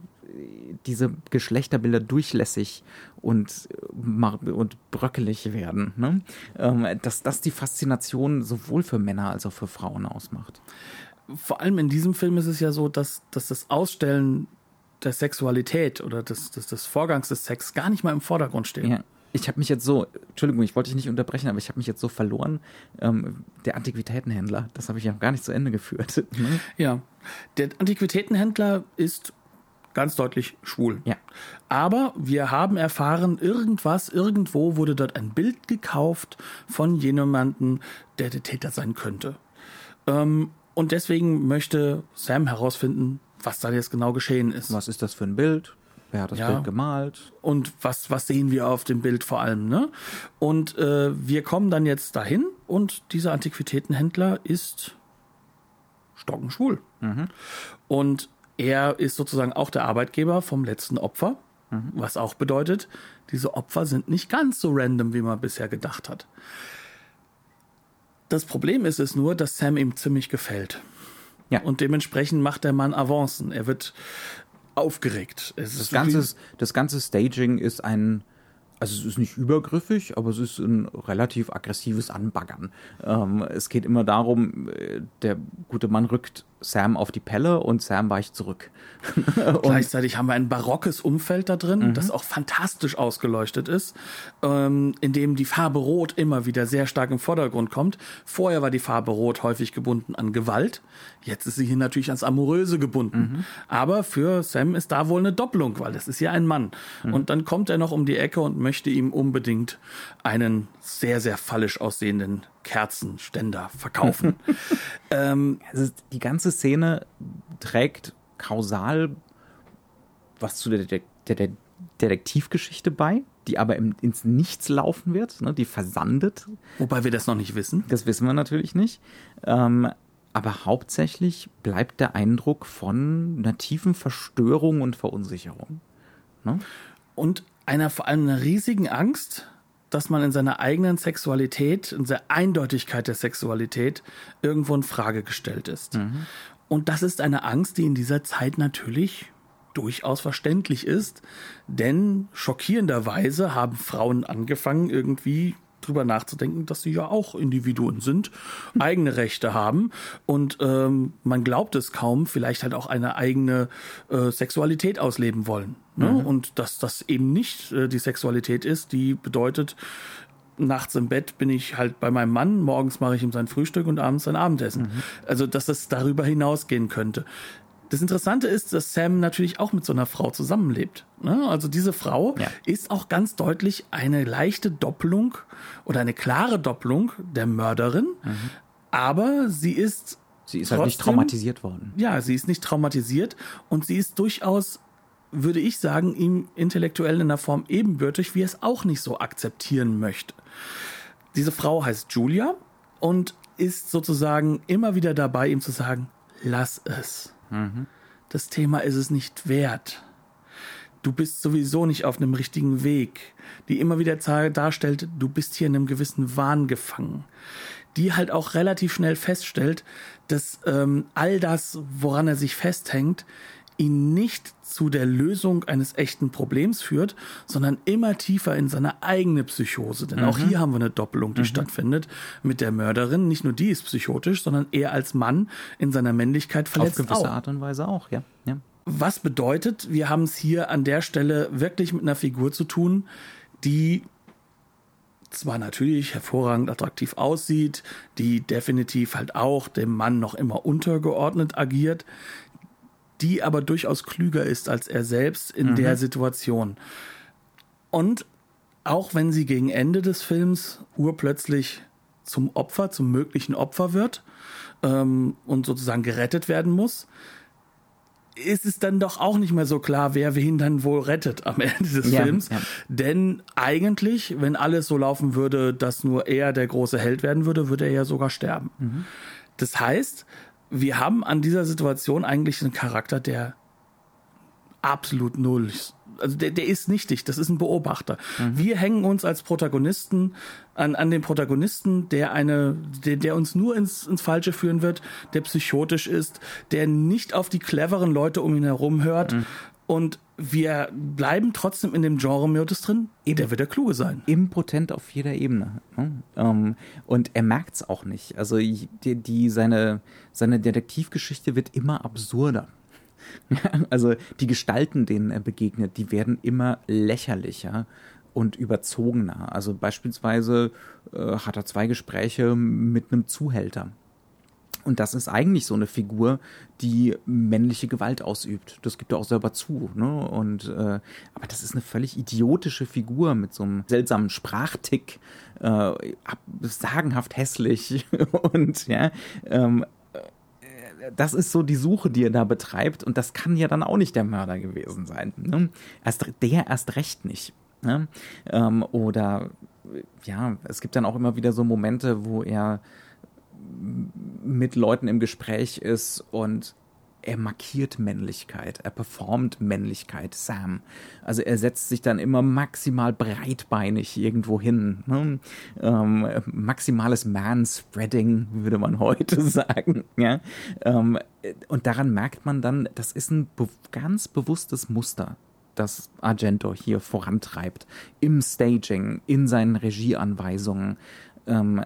diese Geschlechterbilder durchlässig und, und bröckelig werden. Ne? Ähm, dass das die Faszination sowohl für Männer als auch für Frauen ausmacht. Vor allem in diesem Film ist es ja so, dass, dass das Ausstellen der Sexualität oder des, des, des Vorgangs des Sex gar nicht mal im Vordergrund steht. Ja ich habe mich jetzt so, Entschuldigung, ich wollte dich nicht unterbrechen, aber ich habe mich jetzt so verloren. Ähm, der Antiquitätenhändler, das habe ich ja gar nicht zu Ende geführt. [laughs] Ne? Ja, der Antiquitätenhändler ist ganz deutlich schwul. Ja. Aber wir haben erfahren, irgendwas, irgendwo wurde dort ein Bild gekauft von jemandem, der der Täter sein könnte. Ähm, und deswegen möchte Sam herausfinden, was da jetzt genau geschehen ist. Was ist das für ein Bild? Wer hat das ja. Bild gemalt? Und was, was sehen wir auf dem Bild vor allem, ne? Und äh, wir kommen dann jetzt dahin und dieser Antiquitätenhändler ist stockenschwul. Mhm. Und er ist sozusagen auch der Arbeitgeber vom letzten Opfer, mhm. was auch bedeutet, diese Opfer sind nicht ganz so random, wie man bisher gedacht hat. Das Problem ist es nur, dass Sam ihm ziemlich gefällt. Ja. Und dementsprechend macht der Mann Avancen. Er wird aufgeregt. das, ganze, das ganze Staging ist ein, also es ist nicht übergriffig, aber es ist ein relativ aggressives Anbaggern. Ähm, es geht immer darum, äh, der gute Mann rückt Sam auf die Pelle und Sam weicht zurück. [laughs] Gleichzeitig haben wir ein barockes Umfeld da drin, mhm. das auch fantastisch ausgeleuchtet ist, ähm, in dem die Farbe Rot immer wieder sehr stark im Vordergrund kommt. Vorher war die Farbe Rot häufig gebunden an Gewalt, jetzt ist sie hier natürlich ans Amoröse gebunden. Mhm. Aber für Sam ist da wohl eine Doppelung, weil das ist ja ein Mann. Mhm. Und dann kommt er noch um die Ecke und möchte ihm unbedingt einen sehr, sehr fallisch aussehenden Kerzenständer verkaufen. [laughs] ähm, Also die ganze Szene trägt kausal was zu der, der, der Detektivgeschichte bei, die aber im, ins Nichts laufen wird, ne? die versandet. wobei wir das noch nicht wissen. Das wissen wir natürlich nicht. Ähm, aber hauptsächlich bleibt der Eindruck von einer tiefen Verstörung und Verunsicherung. Ne? und einer vor allem einer riesigen Angst, dass man in seiner eigenen Sexualität, in der Eindeutigkeit der Sexualität irgendwo in Frage gestellt ist. Und das ist eine Angst, die in dieser Zeit natürlich durchaus verständlich ist, denn schockierenderweise haben Frauen angefangen, irgendwie drüber nachzudenken, dass sie ja auch Individuen sind, eigene Rechte haben und ähm, man glaubt es kaum, vielleicht halt auch eine eigene äh, Sexualität ausleben wollen. Ne? Und dass das eben nicht äh, die Sexualität ist, die bedeutet, nachts im Bett bin ich halt bei meinem Mann, morgens mache ich ihm sein Frühstück und abends sein Abendessen. Also, dass das darüber hinausgehen könnte. Das Interessante ist, dass Sam natürlich auch mit so einer Frau zusammenlebt. Ne? Also diese Frau Ja. ist auch ganz deutlich eine leichte Doppelung oder eine klare Doppelung der Mörderin, aber sie ist Sie ist halt nicht Trotzdem- traumatisiert worden. ja, sie ist nicht traumatisiert und sie ist durchaus, würde ich sagen, ihm intellektuell in einer Form ebenbürtig, wie er es auch nicht so akzeptieren möchte. Diese Frau heißt Julia und ist sozusagen immer wieder dabei, ihm zu sagen, lass es. Das Thema ist es nicht wert. Du bist sowieso nicht auf einem richtigen Weg. Die immer wieder darstellt, du bist hier in einem gewissen Wahn gefangen. Die halt auch relativ schnell feststellt, dass ähm, all das, woran er sich festhängt, ihn nicht zu der Lösung eines echten Problems führt, sondern immer tiefer in seine eigene Psychose. Denn auch hier haben wir eine Doppelung, die stattfindet mit der Mörderin. Nicht nur die ist psychotisch, sondern er als Mann in seiner Männlichkeit Auf verletzt gewisse auch. Art und Weise auch, ja. ja. Was bedeutet, wir haben es hier an der Stelle wirklich mit einer Figur zu tun, die zwar natürlich hervorragend attraktiv aussieht, die definitiv halt auch dem Mann noch immer untergeordnet agiert, die aber durchaus klüger ist als er selbst in der Situation. Und auch wenn sie gegen Ende des Films urplötzlich zum Opfer, zum möglichen Opfer wird ähm, und sozusagen gerettet werden muss, ist es dann doch auch nicht mehr so klar, wer wen dann wohl rettet am Ende des Ja, Films. ja. Denn eigentlich, wenn alles so laufen würde, dass nur er der große Held werden würde, würde er ja sogar sterben. Mhm. Das heißt, wir haben an dieser Situation eigentlich einen Charakter, der absolut null ist. Also der, der ist nichtig, das ist ein Beobachter. Mhm. Wir hängen uns als Protagonisten an, an den Protagonisten, der eine, der, der uns nur ins, ins Falsche führen wird, der psychotisch ist, der nicht auf die cleveren Leute um ihn herum hört. Mhm. Und wir bleiben trotzdem in dem Genre-Modus drin. Der wird der Kluge sein. impotent auf jeder Ebene. Ne? Ähm, und er merkt es auch nicht. Also die, die, seine, seine Detektivgeschichte wird immer absurder. [laughs] also die Gestalten, denen er begegnet, die werden immer lächerlicher und überzogener. Also beispielsweise äh, hat er zwei Gespräche mit einem Zuhälter. Und das ist eigentlich so eine Figur, die männliche Gewalt ausübt. Das gibt er auch selber zu. Ne? Und äh, aber das ist eine völlig idiotische Figur mit so einem seltsamen Sprachtick, äh, sagenhaft hässlich [laughs] und ja. Ähm, äh, das ist so die Suche, die er da betreibt, und das kann ja dann auch nicht der Mörder gewesen sein. Ne? Erst, der erst recht nicht. Ne? Ähm, oder ja, es gibt dann auch immer wieder so Momente, wo er mit Leuten im Gespräch ist und er markiert Männlichkeit, er performt Männlichkeit, Sam. Also er setzt sich dann immer maximal breitbeinig irgendwo hin. Ne? Ähm, maximales Manspreading, würde man heute [laughs] sagen. Ja? Ähm, und daran merkt man dann, das ist ein be ganz bewusstes Muster, das Argento hier vorantreibt. Im Staging, in seinen Regieanweisungen. Ähm,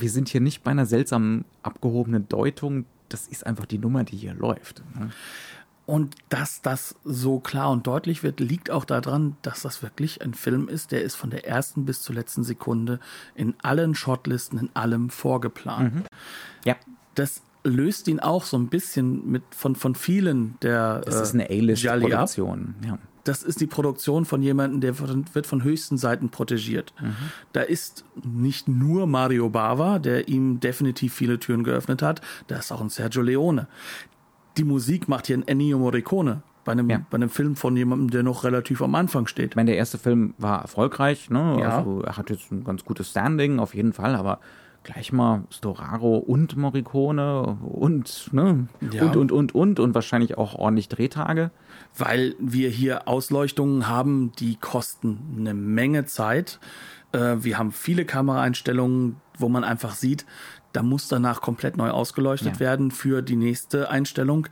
wir sind hier nicht bei einer seltsamen abgehobenen Deutung. Das ist einfach die Nummer, die hier läuft. ne? Und dass das so klar und deutlich wird, liegt auch daran, dass das wirklich ein Film ist, der ist von der ersten bis zur letzten Sekunde in allen Shotlisten, in allem vorgeplant. Ja, Das löst ihn auch so ein bisschen mit von, von vielen der es ist äh, eine Gialli ab. A-List-Produktion. Ja. Das ist die Produktion von jemandem, der wird von höchsten Seiten protegiert. Mhm. Da ist nicht nur Mario Bava, der ihm definitiv viele Türen geöffnet hat, da ist auch ein Sergio Leone. Die Musik macht hier ein Ennio Morricone. Bei einem, ja. bei einem Film von jemandem, der noch relativ am Anfang steht. Ich meine, der erste Film war erfolgreich, ne? Ja. Also er hat jetzt ein ganz gutes Standing auf jeden Fall, aber gleich mal Storaro und Morricone und, ne, ja. und, und, und, und, und wahrscheinlich auch ordentlich Drehtage. Weil wir hier Ausleuchtungen haben, die kosten eine Menge Zeit. Äh, wir haben viele Kameraeinstellungen, wo man einfach sieht, da muss danach komplett neu ausgeleuchtet ja. werden für die nächste Einstellung.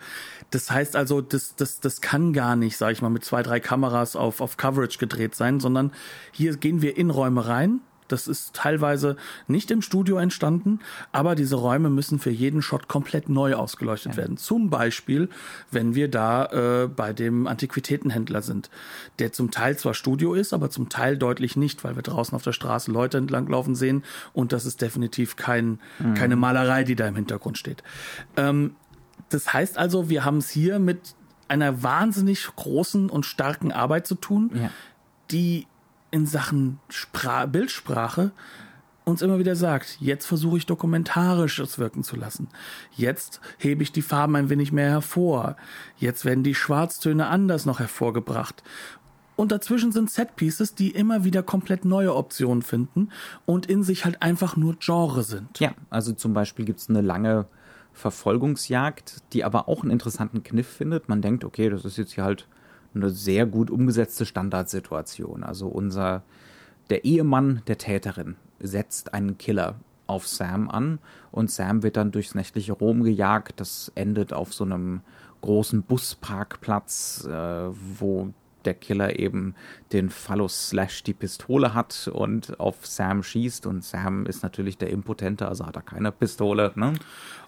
Das heißt also, das, das, das kann gar nicht, sag ich mal, mit zwei, drei Kameras auf, auf Coverage gedreht sein, sondern hier gehen wir in Räume rein, das ist teilweise nicht im Studio entstanden, aber diese Räume müssen für jeden Shot komplett neu ausgeleuchtet ja. werden. Zum Beispiel, wenn wir da äh, bei dem Antiquitätenhändler sind, der zum Teil zwar Studio ist, aber zum Teil deutlich nicht, weil wir draußen auf der Straße Leute entlanglaufen sehen und das ist definitiv kein, mhm. keine Malerei, die da im Hintergrund steht. Ähm, das heißt also, wir haben es hier mit einer wahnsinnig großen und starken Arbeit zu tun, ja. die in Sachen Spra Bildsprache uns immer wieder sagt, jetzt versuche ich dokumentarisch es wirken zu lassen. Jetzt hebe ich die Farben ein wenig mehr hervor. Jetzt werden die Schwarztöne anders noch hervorgebracht. Und dazwischen sind Setpieces, die immer wieder komplett neue Optionen finden und in sich halt einfach nur Genre sind. Ja, also zum Beispiel gibt es eine lange Verfolgungsjagd, die aber auch einen interessanten Kniff findet. Man denkt, okay, das ist jetzt hier halt eine sehr gut umgesetzte Standardsituation. Also unser, der Ehemann der Täterin setzt einen Killer auf Sam an und Sam wird dann durchs nächtliche Rom gejagt. Das endet auf so einem großen Busparkplatz, äh, wo der Killer eben den Phallus Slash die Pistole hat und auf Sam schießt und Sam ist natürlich der Impotente, also hat er keine Pistole. Ne?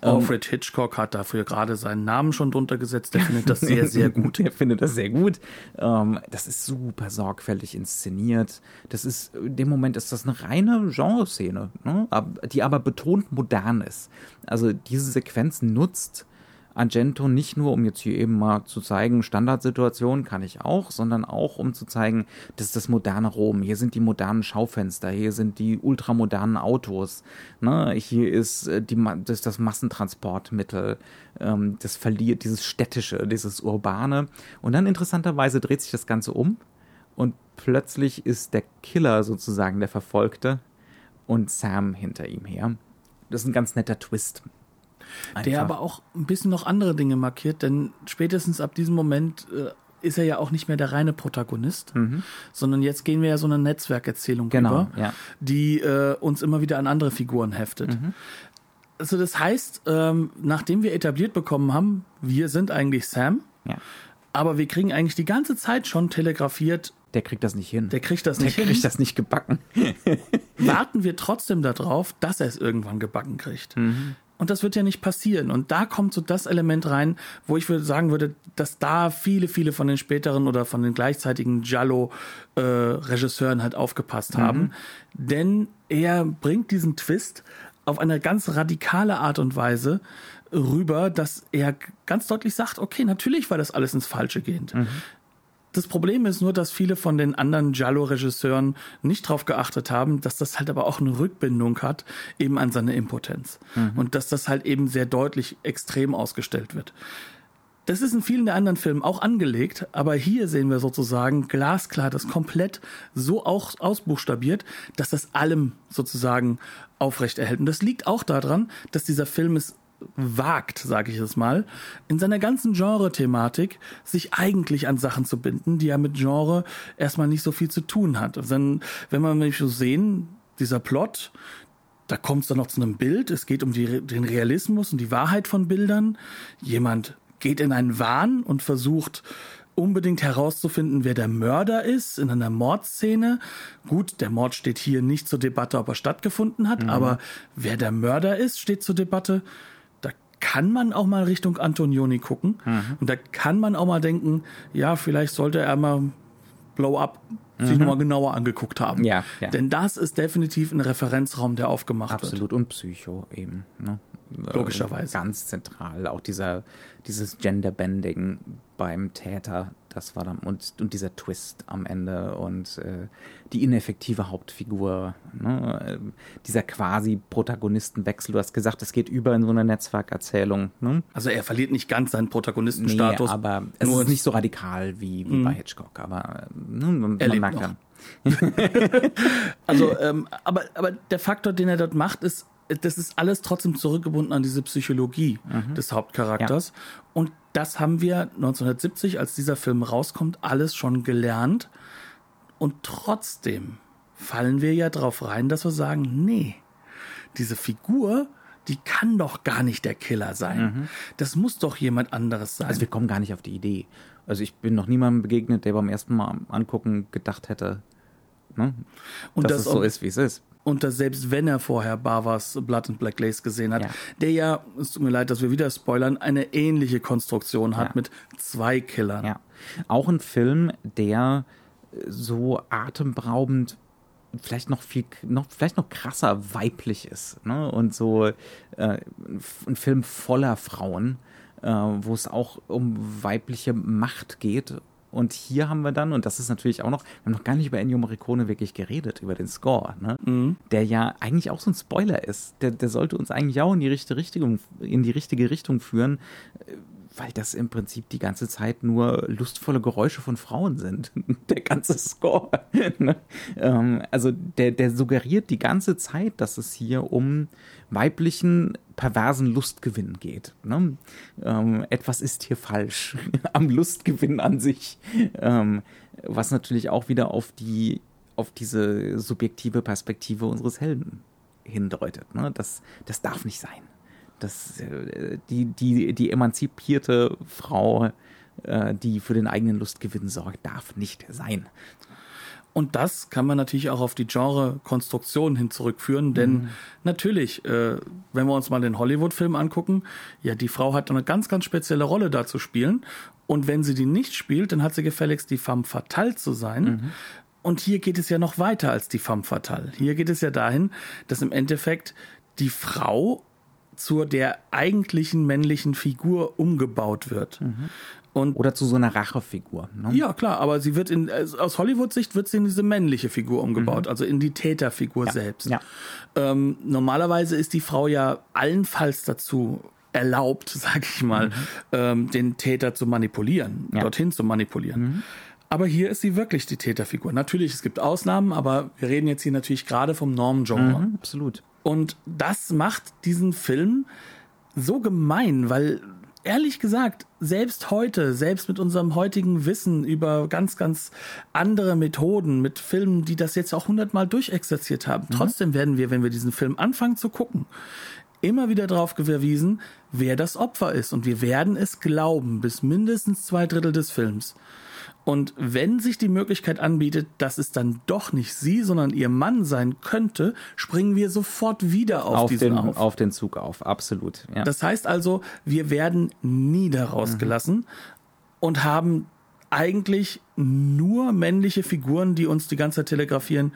Alfred um, Hitchcock hat dafür gerade seinen Namen schon drunter gesetzt. Der findet das sehr, sehr gut. [laughs] er findet das sehr gut. Um, das ist super sorgfältig inszeniert. Das ist, in dem Moment ist das eine reine Genreszene, ne? die aber betont modern ist. Also diese Sequenz nutzt Argento nicht nur, um jetzt hier eben mal zu zeigen, Standardsituation kann ich auch, sondern auch, um zu zeigen, das ist das moderne Rom. Hier sind die modernen Schaufenster, hier sind die ultramodernen Autos, ne? hier ist äh, die, das, das Massentransportmittel, ähm, das verliert dieses städtische, dieses urbane. Und dann interessanterweise dreht sich das Ganze um und plötzlich ist der Killer sozusagen der Verfolgte und Sam hinter ihm her. Das ist ein ganz netter Twist. Einfach. Der aber auch ein bisschen noch andere Dinge markiert, denn spätestens ab diesem Moment äh, ist er ja auch nicht mehr der reine Protagonist, mhm. sondern jetzt gehen wir ja so eine Netzwerkerzählung genau, über, ja. die äh, uns immer wieder an andere Figuren heftet. Mhm. Also das heißt, ähm, nachdem wir etabliert bekommen haben, wir sind eigentlich Sam, ja. aber wir kriegen eigentlich die ganze Zeit schon telegrafiert, der kriegt das nicht hin. Der kriegt das nicht der hin. Der kriegt das nicht gebacken. Warten wir trotzdem darauf, dass er es irgendwann gebacken kriegt. Mhm. Und das wird ja nicht passieren. Und da kommt so das Element rein, wo ich würde sagen würde, dass da viele, viele von den späteren oder von den gleichzeitigen Giallo-Regisseuren äh, halt aufgepasst mhm. haben. Denn er bringt diesen Twist auf eine ganz radikale Art und Weise rüber, dass er ganz deutlich sagt, okay, natürlich war das alles ins Falsche gehend. Mhm. Das Problem ist nur, dass viele von den anderen Giallo-Regisseuren nicht darauf geachtet haben, dass das halt aber auch eine Rückbindung hat, eben an seine Impotenz. Mhm. Und dass das halt eben sehr deutlich extrem ausgestellt wird. Das ist in vielen der anderen Filmen auch angelegt, aber hier sehen wir sozusagen glasklar das komplett so auch ausbuchstabiert, dass das allem sozusagen aufrecht erhält. Und das liegt auch daran, dass dieser Film es wagt, sage ich es mal, in seiner ganzen Genre-Thematik sich eigentlich an Sachen zu binden, die ja mit Genre erstmal nicht so viel zu tun hat. Wenn, wenn wir nämlich so sehen, dieser Plot, da kommt es dann noch zu einem Bild, es geht um die, den Realismus und die Wahrheit von Bildern. Jemand geht in einen Wahn und versucht unbedingt herauszufinden, wer der Mörder ist in einer Mordszene. Gut, der Mord steht hier nicht zur Debatte, ob er stattgefunden hat, mhm. aber wer der Mörder ist, steht zur Debatte kann man auch mal Richtung Antonioni gucken. Mhm. Und da kann man auch mal denken, ja, vielleicht sollte er mal Blow Up sich mhm. nochmal genauer angeguckt haben. Ja, ja, Denn das ist definitiv ein Referenzraum, der aufgemacht Absolut. wird. Absolut. Und Psycho eben. Ne? Logischerweise. Ganz zentral. Auch dieser, dieses Genderbending beim Täter Das war dann, und, und dieser Twist am Ende und äh, die ineffektive Hauptfigur, ne? äh, dieser quasi Protagonistenwechsel. Du hast gesagt, es geht über in so eine Netzwerkerzählung. Ne? Also er verliert nicht ganz seinen Protagonistenstatus. Nee, aber es ist nicht so radikal wie, wie mhm. bei Hitchcock, aber ne, man, er man merkt dann. [laughs] [laughs] also, ähm, aber, aber der Faktor, den er dort macht, ist, das ist alles trotzdem zurückgebunden an diese Psychologie mhm. des Hauptcharakters. Ja. Und das haben wir 1970, als dieser Film rauskommt, alles schon gelernt. Und trotzdem fallen wir ja drauf rein, dass wir sagen, nee, diese Figur, die kann doch gar nicht der Killer sein. Mhm. Das muss doch jemand anderes sein. Also wir kommen gar nicht auf die Idee. Also ich bin noch niemandem begegnet, der beim ersten Mal angucken gedacht hätte, ne? und dass das es so ist, wie es ist und dass selbst wenn er vorher Bavas Blood and Black Lace gesehen hat, ja. der ja, es tut mir leid, dass wir wieder spoilern, eine ähnliche Konstruktion hat ja. mit zwei Killern. Ja. Auch ein Film, der so atemberaubend vielleicht noch viel noch vielleicht noch krasser weiblich ist ne? und so äh, ein Film voller Frauen äh, wo es auch um weibliche Macht geht und hier haben wir dann, und das ist natürlich auch noch, wir haben noch gar nicht über Ennio Morricone wirklich geredet, über den Score, ne? Mhm. der ja eigentlich auch so ein Spoiler ist. Der, der sollte uns eigentlich auch in die, richtige Richtung, in die richtige Richtung führen, weil das im Prinzip die ganze Zeit nur lustvolle Geräusche von Frauen sind. [laughs] der ganze Score. [laughs] ne? ähm, also der, der suggeriert die ganze Zeit, dass es hier um weiblichen perversen Lustgewinn geht. Ne? Ähm, etwas ist hier falsch [laughs] am Lustgewinn an sich, ähm, was natürlich auch wieder auf die auf diese subjektive Perspektive unseres Helden hindeutet. Ne? Das, das darf nicht sein. Das, äh, die, die, die emanzipierte Frau, äh, die für den eigenen Lustgewinn sorgt, darf nicht sein. Und das kann man natürlich auch auf die Genre-Konstruktion hin zurückführen, denn mhm. natürlich, äh, wenn wir uns mal den Hollywood-Film angucken, ja, die Frau hat eine ganz, ganz spezielle Rolle da zu spielen. Und wenn sie die nicht spielt, dann hat sie gefälligst die femme fatale zu sein. Mhm. Und hier geht es ja noch weiter als die femme fatale. Hier geht es ja dahin, dass im Endeffekt die Frau zur der eigentlichen männlichen Figur umgebaut wird. Mhm. Und Oder zu so einer Rachefigur. Ne? Ja, klar, aber sie wird in, also aus Hollywood-Sicht wird sie in diese männliche Figur umgebaut, mhm. also in die Täterfigur ja. selbst. Ja. Ähm, normalerweise ist die Frau ja allenfalls dazu erlaubt, [laughs] sag ich mal, mhm. ähm, den Täter zu manipulieren, ja. dorthin zu manipulieren. Mhm. Aber hier ist sie wirklich die Täterfigur. Natürlich, es gibt Ausnahmen, aber wir reden jetzt hier natürlich gerade vom Normengenre. Mhm, absolut. Und das macht diesen Film so gemein, weil ehrlich gesagt, selbst heute, selbst mit unserem heutigen Wissen über ganz, ganz andere Methoden, mit Filmen, die das jetzt auch hundertmal durchexerziert haben, mhm. trotzdem werden wir, wenn wir diesen Film anfangen zu gucken, immer wieder darauf verwiesen, wer das Opfer ist. Und wir werden es glauben, bis mindestens zwei Drittel des Films. Und wenn sich die Möglichkeit anbietet, dass es dann doch nicht sie, sondern ihr Mann sein könnte, springen wir sofort wieder auf, auf diesen den, auf. auf den Zug auf. Absolut. Ja. Das heißt also, wir werden nie daraus mhm. gelassen und haben eigentlich nur männliche Figuren, die uns die ganze Zeit telegrafieren.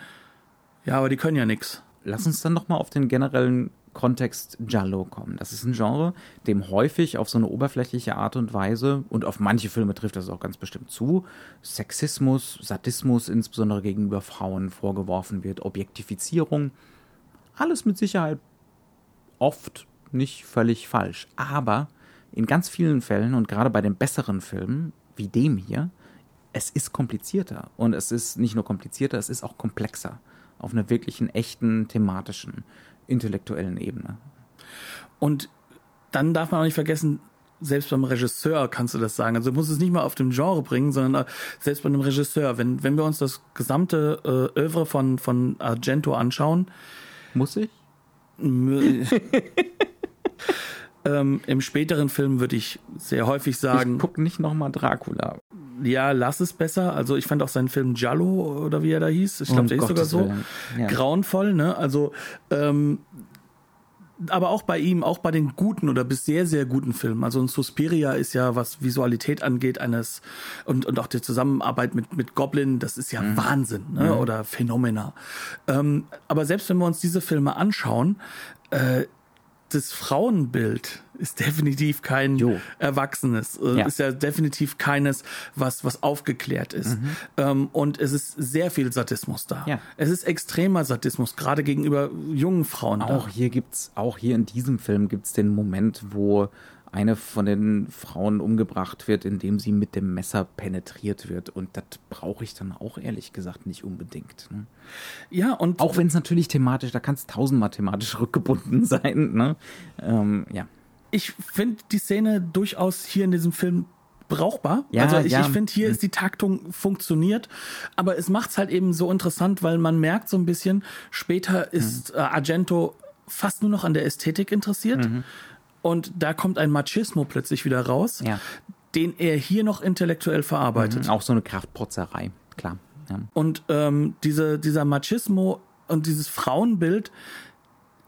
Ja, aber die können ja nichts. Lass uns dann noch mal auf den generellen Kontext Giallo kommen. Das ist ein Genre, dem häufig auf so eine oberflächliche Art und Weise und auf manche Filme trifft das auch ganz bestimmt zu, Sexismus, Sadismus insbesondere gegenüber Frauen vorgeworfen wird, Objektifizierung. Alles mit Sicherheit oft nicht völlig falsch. Aber in ganz vielen Fällen und gerade bei den besseren Filmen, wie dem hier, es ist komplizierter. Und es ist nicht nur komplizierter, es ist auch komplexer. Auf einer wirklichen, echten, thematischen intellektuellen Ebene. Und dann darf man auch nicht vergessen, selbst beim Regisseur kannst du das sagen. Also du musst es nicht mal auf dem Genre bringen, sondern selbst bei einem Regisseur. Wenn, wenn wir uns das gesamte äh, Övre von, von Argento anschauen. Muss ich? [laughs] ähm, Im späteren Film würde ich sehr häufig sagen. Ich guck nicht nochmal Dracula. Ja, lass es besser. Also ich fand auch seinen Film Giallo oder wie er da hieß. Ich glaube, um der ist sogar so ja. grauenvoll. Ne? Also ähm, aber auch bei ihm, auch bei den guten oder bis sehr, sehr guten Filmen. Also ein Suspiria ist ja, was Visualität angeht, eines und, und auch die Zusammenarbeit mit, mit Goblin, das ist ja mhm. Wahnsinn, ne? Mhm. Oder Phänomena. Ähm, aber selbst wenn wir uns diese Filme anschauen, äh, das Frauenbild ist definitiv kein Jo. Erwachsenes. Äh, Ja. Ist ja definitiv keines, was, was aufgeklärt ist. Ähm, und es ist sehr viel Sadismus da. Mhm. Ja. Es ist extremer Sadismus, gerade gegenüber jungen Frauen Auch da. hier gibt's, auch hier in diesem Film gibt's den Moment, wo eine von den Frauen umgebracht wird, indem sie mit dem Messer penetriert wird. Und das brauche ich dann auch ehrlich gesagt nicht unbedingt. Ne? Ja, und Auch wenn es natürlich thematisch, da kann es tausendmal thematisch rückgebunden [laughs] sein. Ne? Ähm, ja. Ich finde die Szene durchaus hier in diesem Film brauchbar. Ja, also ich, ja. ich finde, hier ist die Taktung funktioniert, aber es macht's halt eben so interessant, weil man merkt so ein bisschen, später ist Mhm. äh, Argento fast nur noch an der Ästhetik interessiert und da kommt ein Machismo plötzlich wieder raus, Ja. den er hier noch intellektuell verarbeitet. Auch so eine Kraftprotzerei, klar. Und ähm, diese, dieser Machismo und dieses Frauenbild,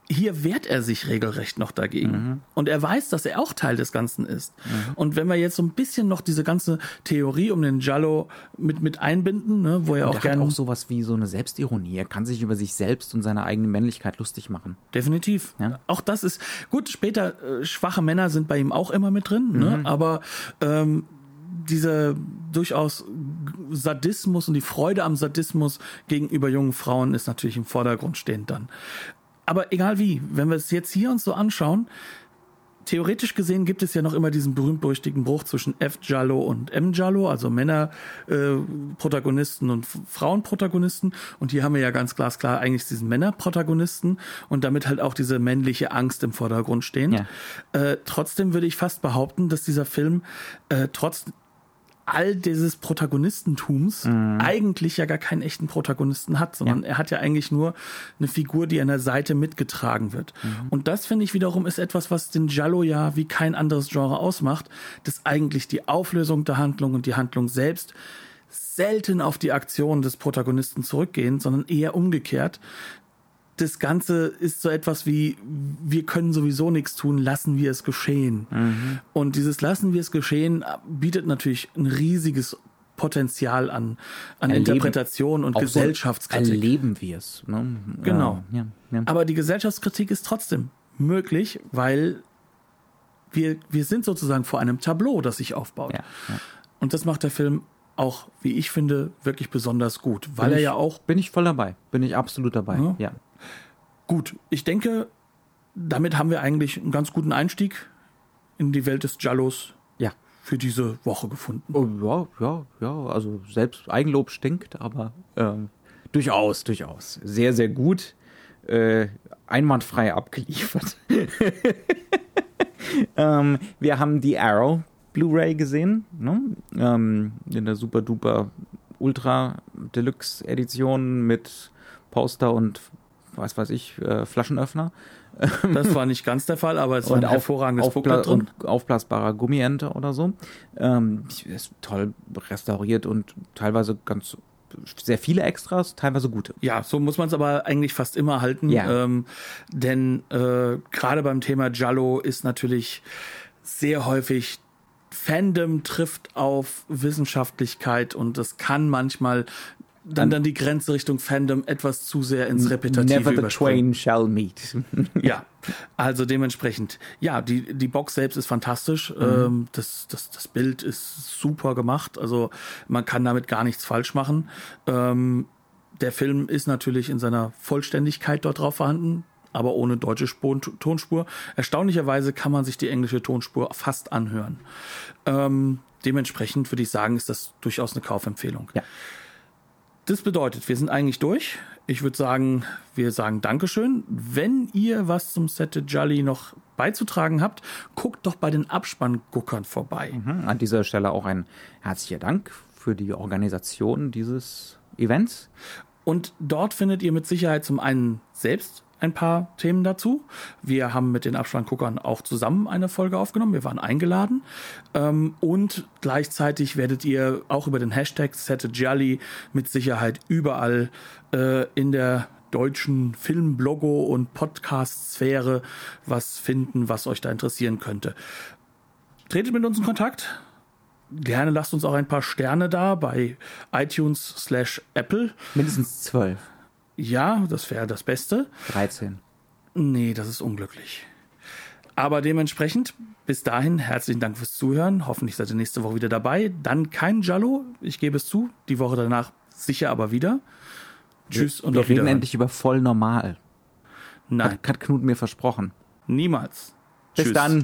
hier wehrt er sich regelrecht noch dagegen. Mhm. Und er weiß, dass er auch Teil des Ganzen ist. Und wenn wir jetzt so ein bisschen noch diese ganze Theorie um den Giallo mit, mit einbinden, ne, wo er Und auch er hat gerne. auch sowas wie so eine Selbstironie. Er kann sich über sich selbst und seine eigene Männlichkeit lustig machen. Definitiv. Ja. Auch das ist gut. Später äh, schwache Männer sind bei ihm auch immer mit drin, ne? Mhm. aber ähm, dieser durchaus Sadismus und die Freude am Sadismus gegenüber jungen Frauen ist natürlich im Vordergrund stehend dann. Aber egal wie, wenn wir es jetzt hier uns so anschauen, theoretisch gesehen gibt es ja noch immer diesen berühmt-berüchtigten Bruch zwischen F. Giallo und M. Giallo, also Männer-Protagonisten und F- Frauen-Protagonisten. Und hier haben wir ja ganz glasklar eigentlich diesen Männer-Protagonisten und damit halt auch diese männliche Angst im Vordergrund stehen. Ja. Äh, trotzdem würde ich fast behaupten, dass dieser Film äh, trotz all dieses Protagonistentums eigentlich ja gar keinen echten Protagonisten hat, sondern er hat ja eigentlich nur eine Figur, die an der Seite mitgetragen wird. Und das finde ich wiederum ist etwas, was den Giallo ja wie kein anderes Genre ausmacht, dass eigentlich die Auflösung der Handlung und die Handlung selbst selten auf die Aktion des Protagonisten zurückgehen, sondern eher umgekehrt. Das Ganze ist so etwas wie, wir können sowieso nichts tun, lassen wir es geschehen. Und dieses lassen wir es geschehen bietet natürlich ein riesiges Potenzial an, an Erleben- Interpretation und Auch so Gesellschaftskritik. Erleben wir es. Ne? Genau. Ja, ja. Aber die Gesellschaftskritik ist trotzdem möglich, weil wir, wir sind sozusagen vor einem Tableau, das sich aufbaut. Ja. Und das macht der Film auch, wie ich finde, wirklich besonders gut, weil Bin er ich- ja auch Bin ich voll dabei. Bin ich absolut dabei. Ja. Gut, ich denke, damit haben wir eigentlich einen ganz guten Einstieg in die Welt des Giallos Ja. für diese Woche gefunden. Oh, ja, ja, ja. Also selbst Eigenlob stinkt, aber ähm, durchaus, durchaus. Sehr, sehr gut. Äh, einwandfrei abgeliefert. [laughs] ähm, wir haben die Arrow Blu-ray gesehen, ne? ähm, in der super duper Ultra Deluxe Edition mit Poster und was weiß ich, äh, Flaschenöffner. Das war [laughs] nicht ganz der Fall, aber es war ein auf- hervorragendes aufbla- drin. und aufblasbarer Gummiente oder so. Ähm, ist toll restauriert und teilweise ganz sehr viele Extras, teilweise gute. Ja, so muss man es aber eigentlich fast immer halten. Ja. Ähm, denn äh, gerade beim Thema Giallo ist natürlich sehr häufig Fandom trifft auf Wissenschaftlichkeit und das kann manchmal dann, dann die Grenze Richtung Fandom etwas zu sehr ins Repetitive Never the twain shall meet. [laughs] Ja, also dementsprechend. Ja, die, die Box selbst ist fantastisch. Ähm, das, das, das Bild ist super gemacht. Also man kann damit gar nichts falsch machen. Ähm, der Film ist natürlich in seiner Vollständigkeit dort drauf vorhanden, aber ohne deutsche Spur, Tonspur. Erstaunlicherweise kann man sich die englische Tonspur fast anhören. Ähm, dementsprechend würde ich sagen, ist das durchaus eine Kaufempfehlung. Ja. Das bedeutet, wir sind eigentlich durch. Ich würde sagen, wir sagen Dankeschön. Wenn ihr was zum Sette Jolly noch beizutragen habt, guckt doch bei den Abspannguckern vorbei. Mhm. An dieser Stelle auch ein herzlicher Dank für die Organisation dieses Events. Und dort findet ihr mit Sicherheit zum einen selbst ein paar Themen dazu. Wir haben mit den Abspannguckern auch zusammen eine Folge aufgenommen. Wir waren eingeladen. Ähm, und gleichzeitig werdet ihr auch über den Hashtag SetteJolly mit Sicherheit überall äh, in der deutschen Film-Blogo- und Podcast-Sphäre was finden, was euch da interessieren könnte. Tretet mit uns in Kontakt. Gerne lasst uns auch ein paar Sterne da bei iTunes slash Apple. Mindestens zwölf, Ja, das wäre das Beste. 13. Nee, das ist unglücklich. Aber dementsprechend, bis dahin, herzlichen Dank fürs Zuhören. Hoffentlich seid ihr nächste Woche wieder dabei. Dann kein Jallo, ich gebe es zu. Die Woche danach sicher aber wieder. Tschüss und Wir auf reden Wiederhören. endlich über voll normal. Nein, Hat, hat Knut mir versprochen. niemals. Bis Tschüss. dann.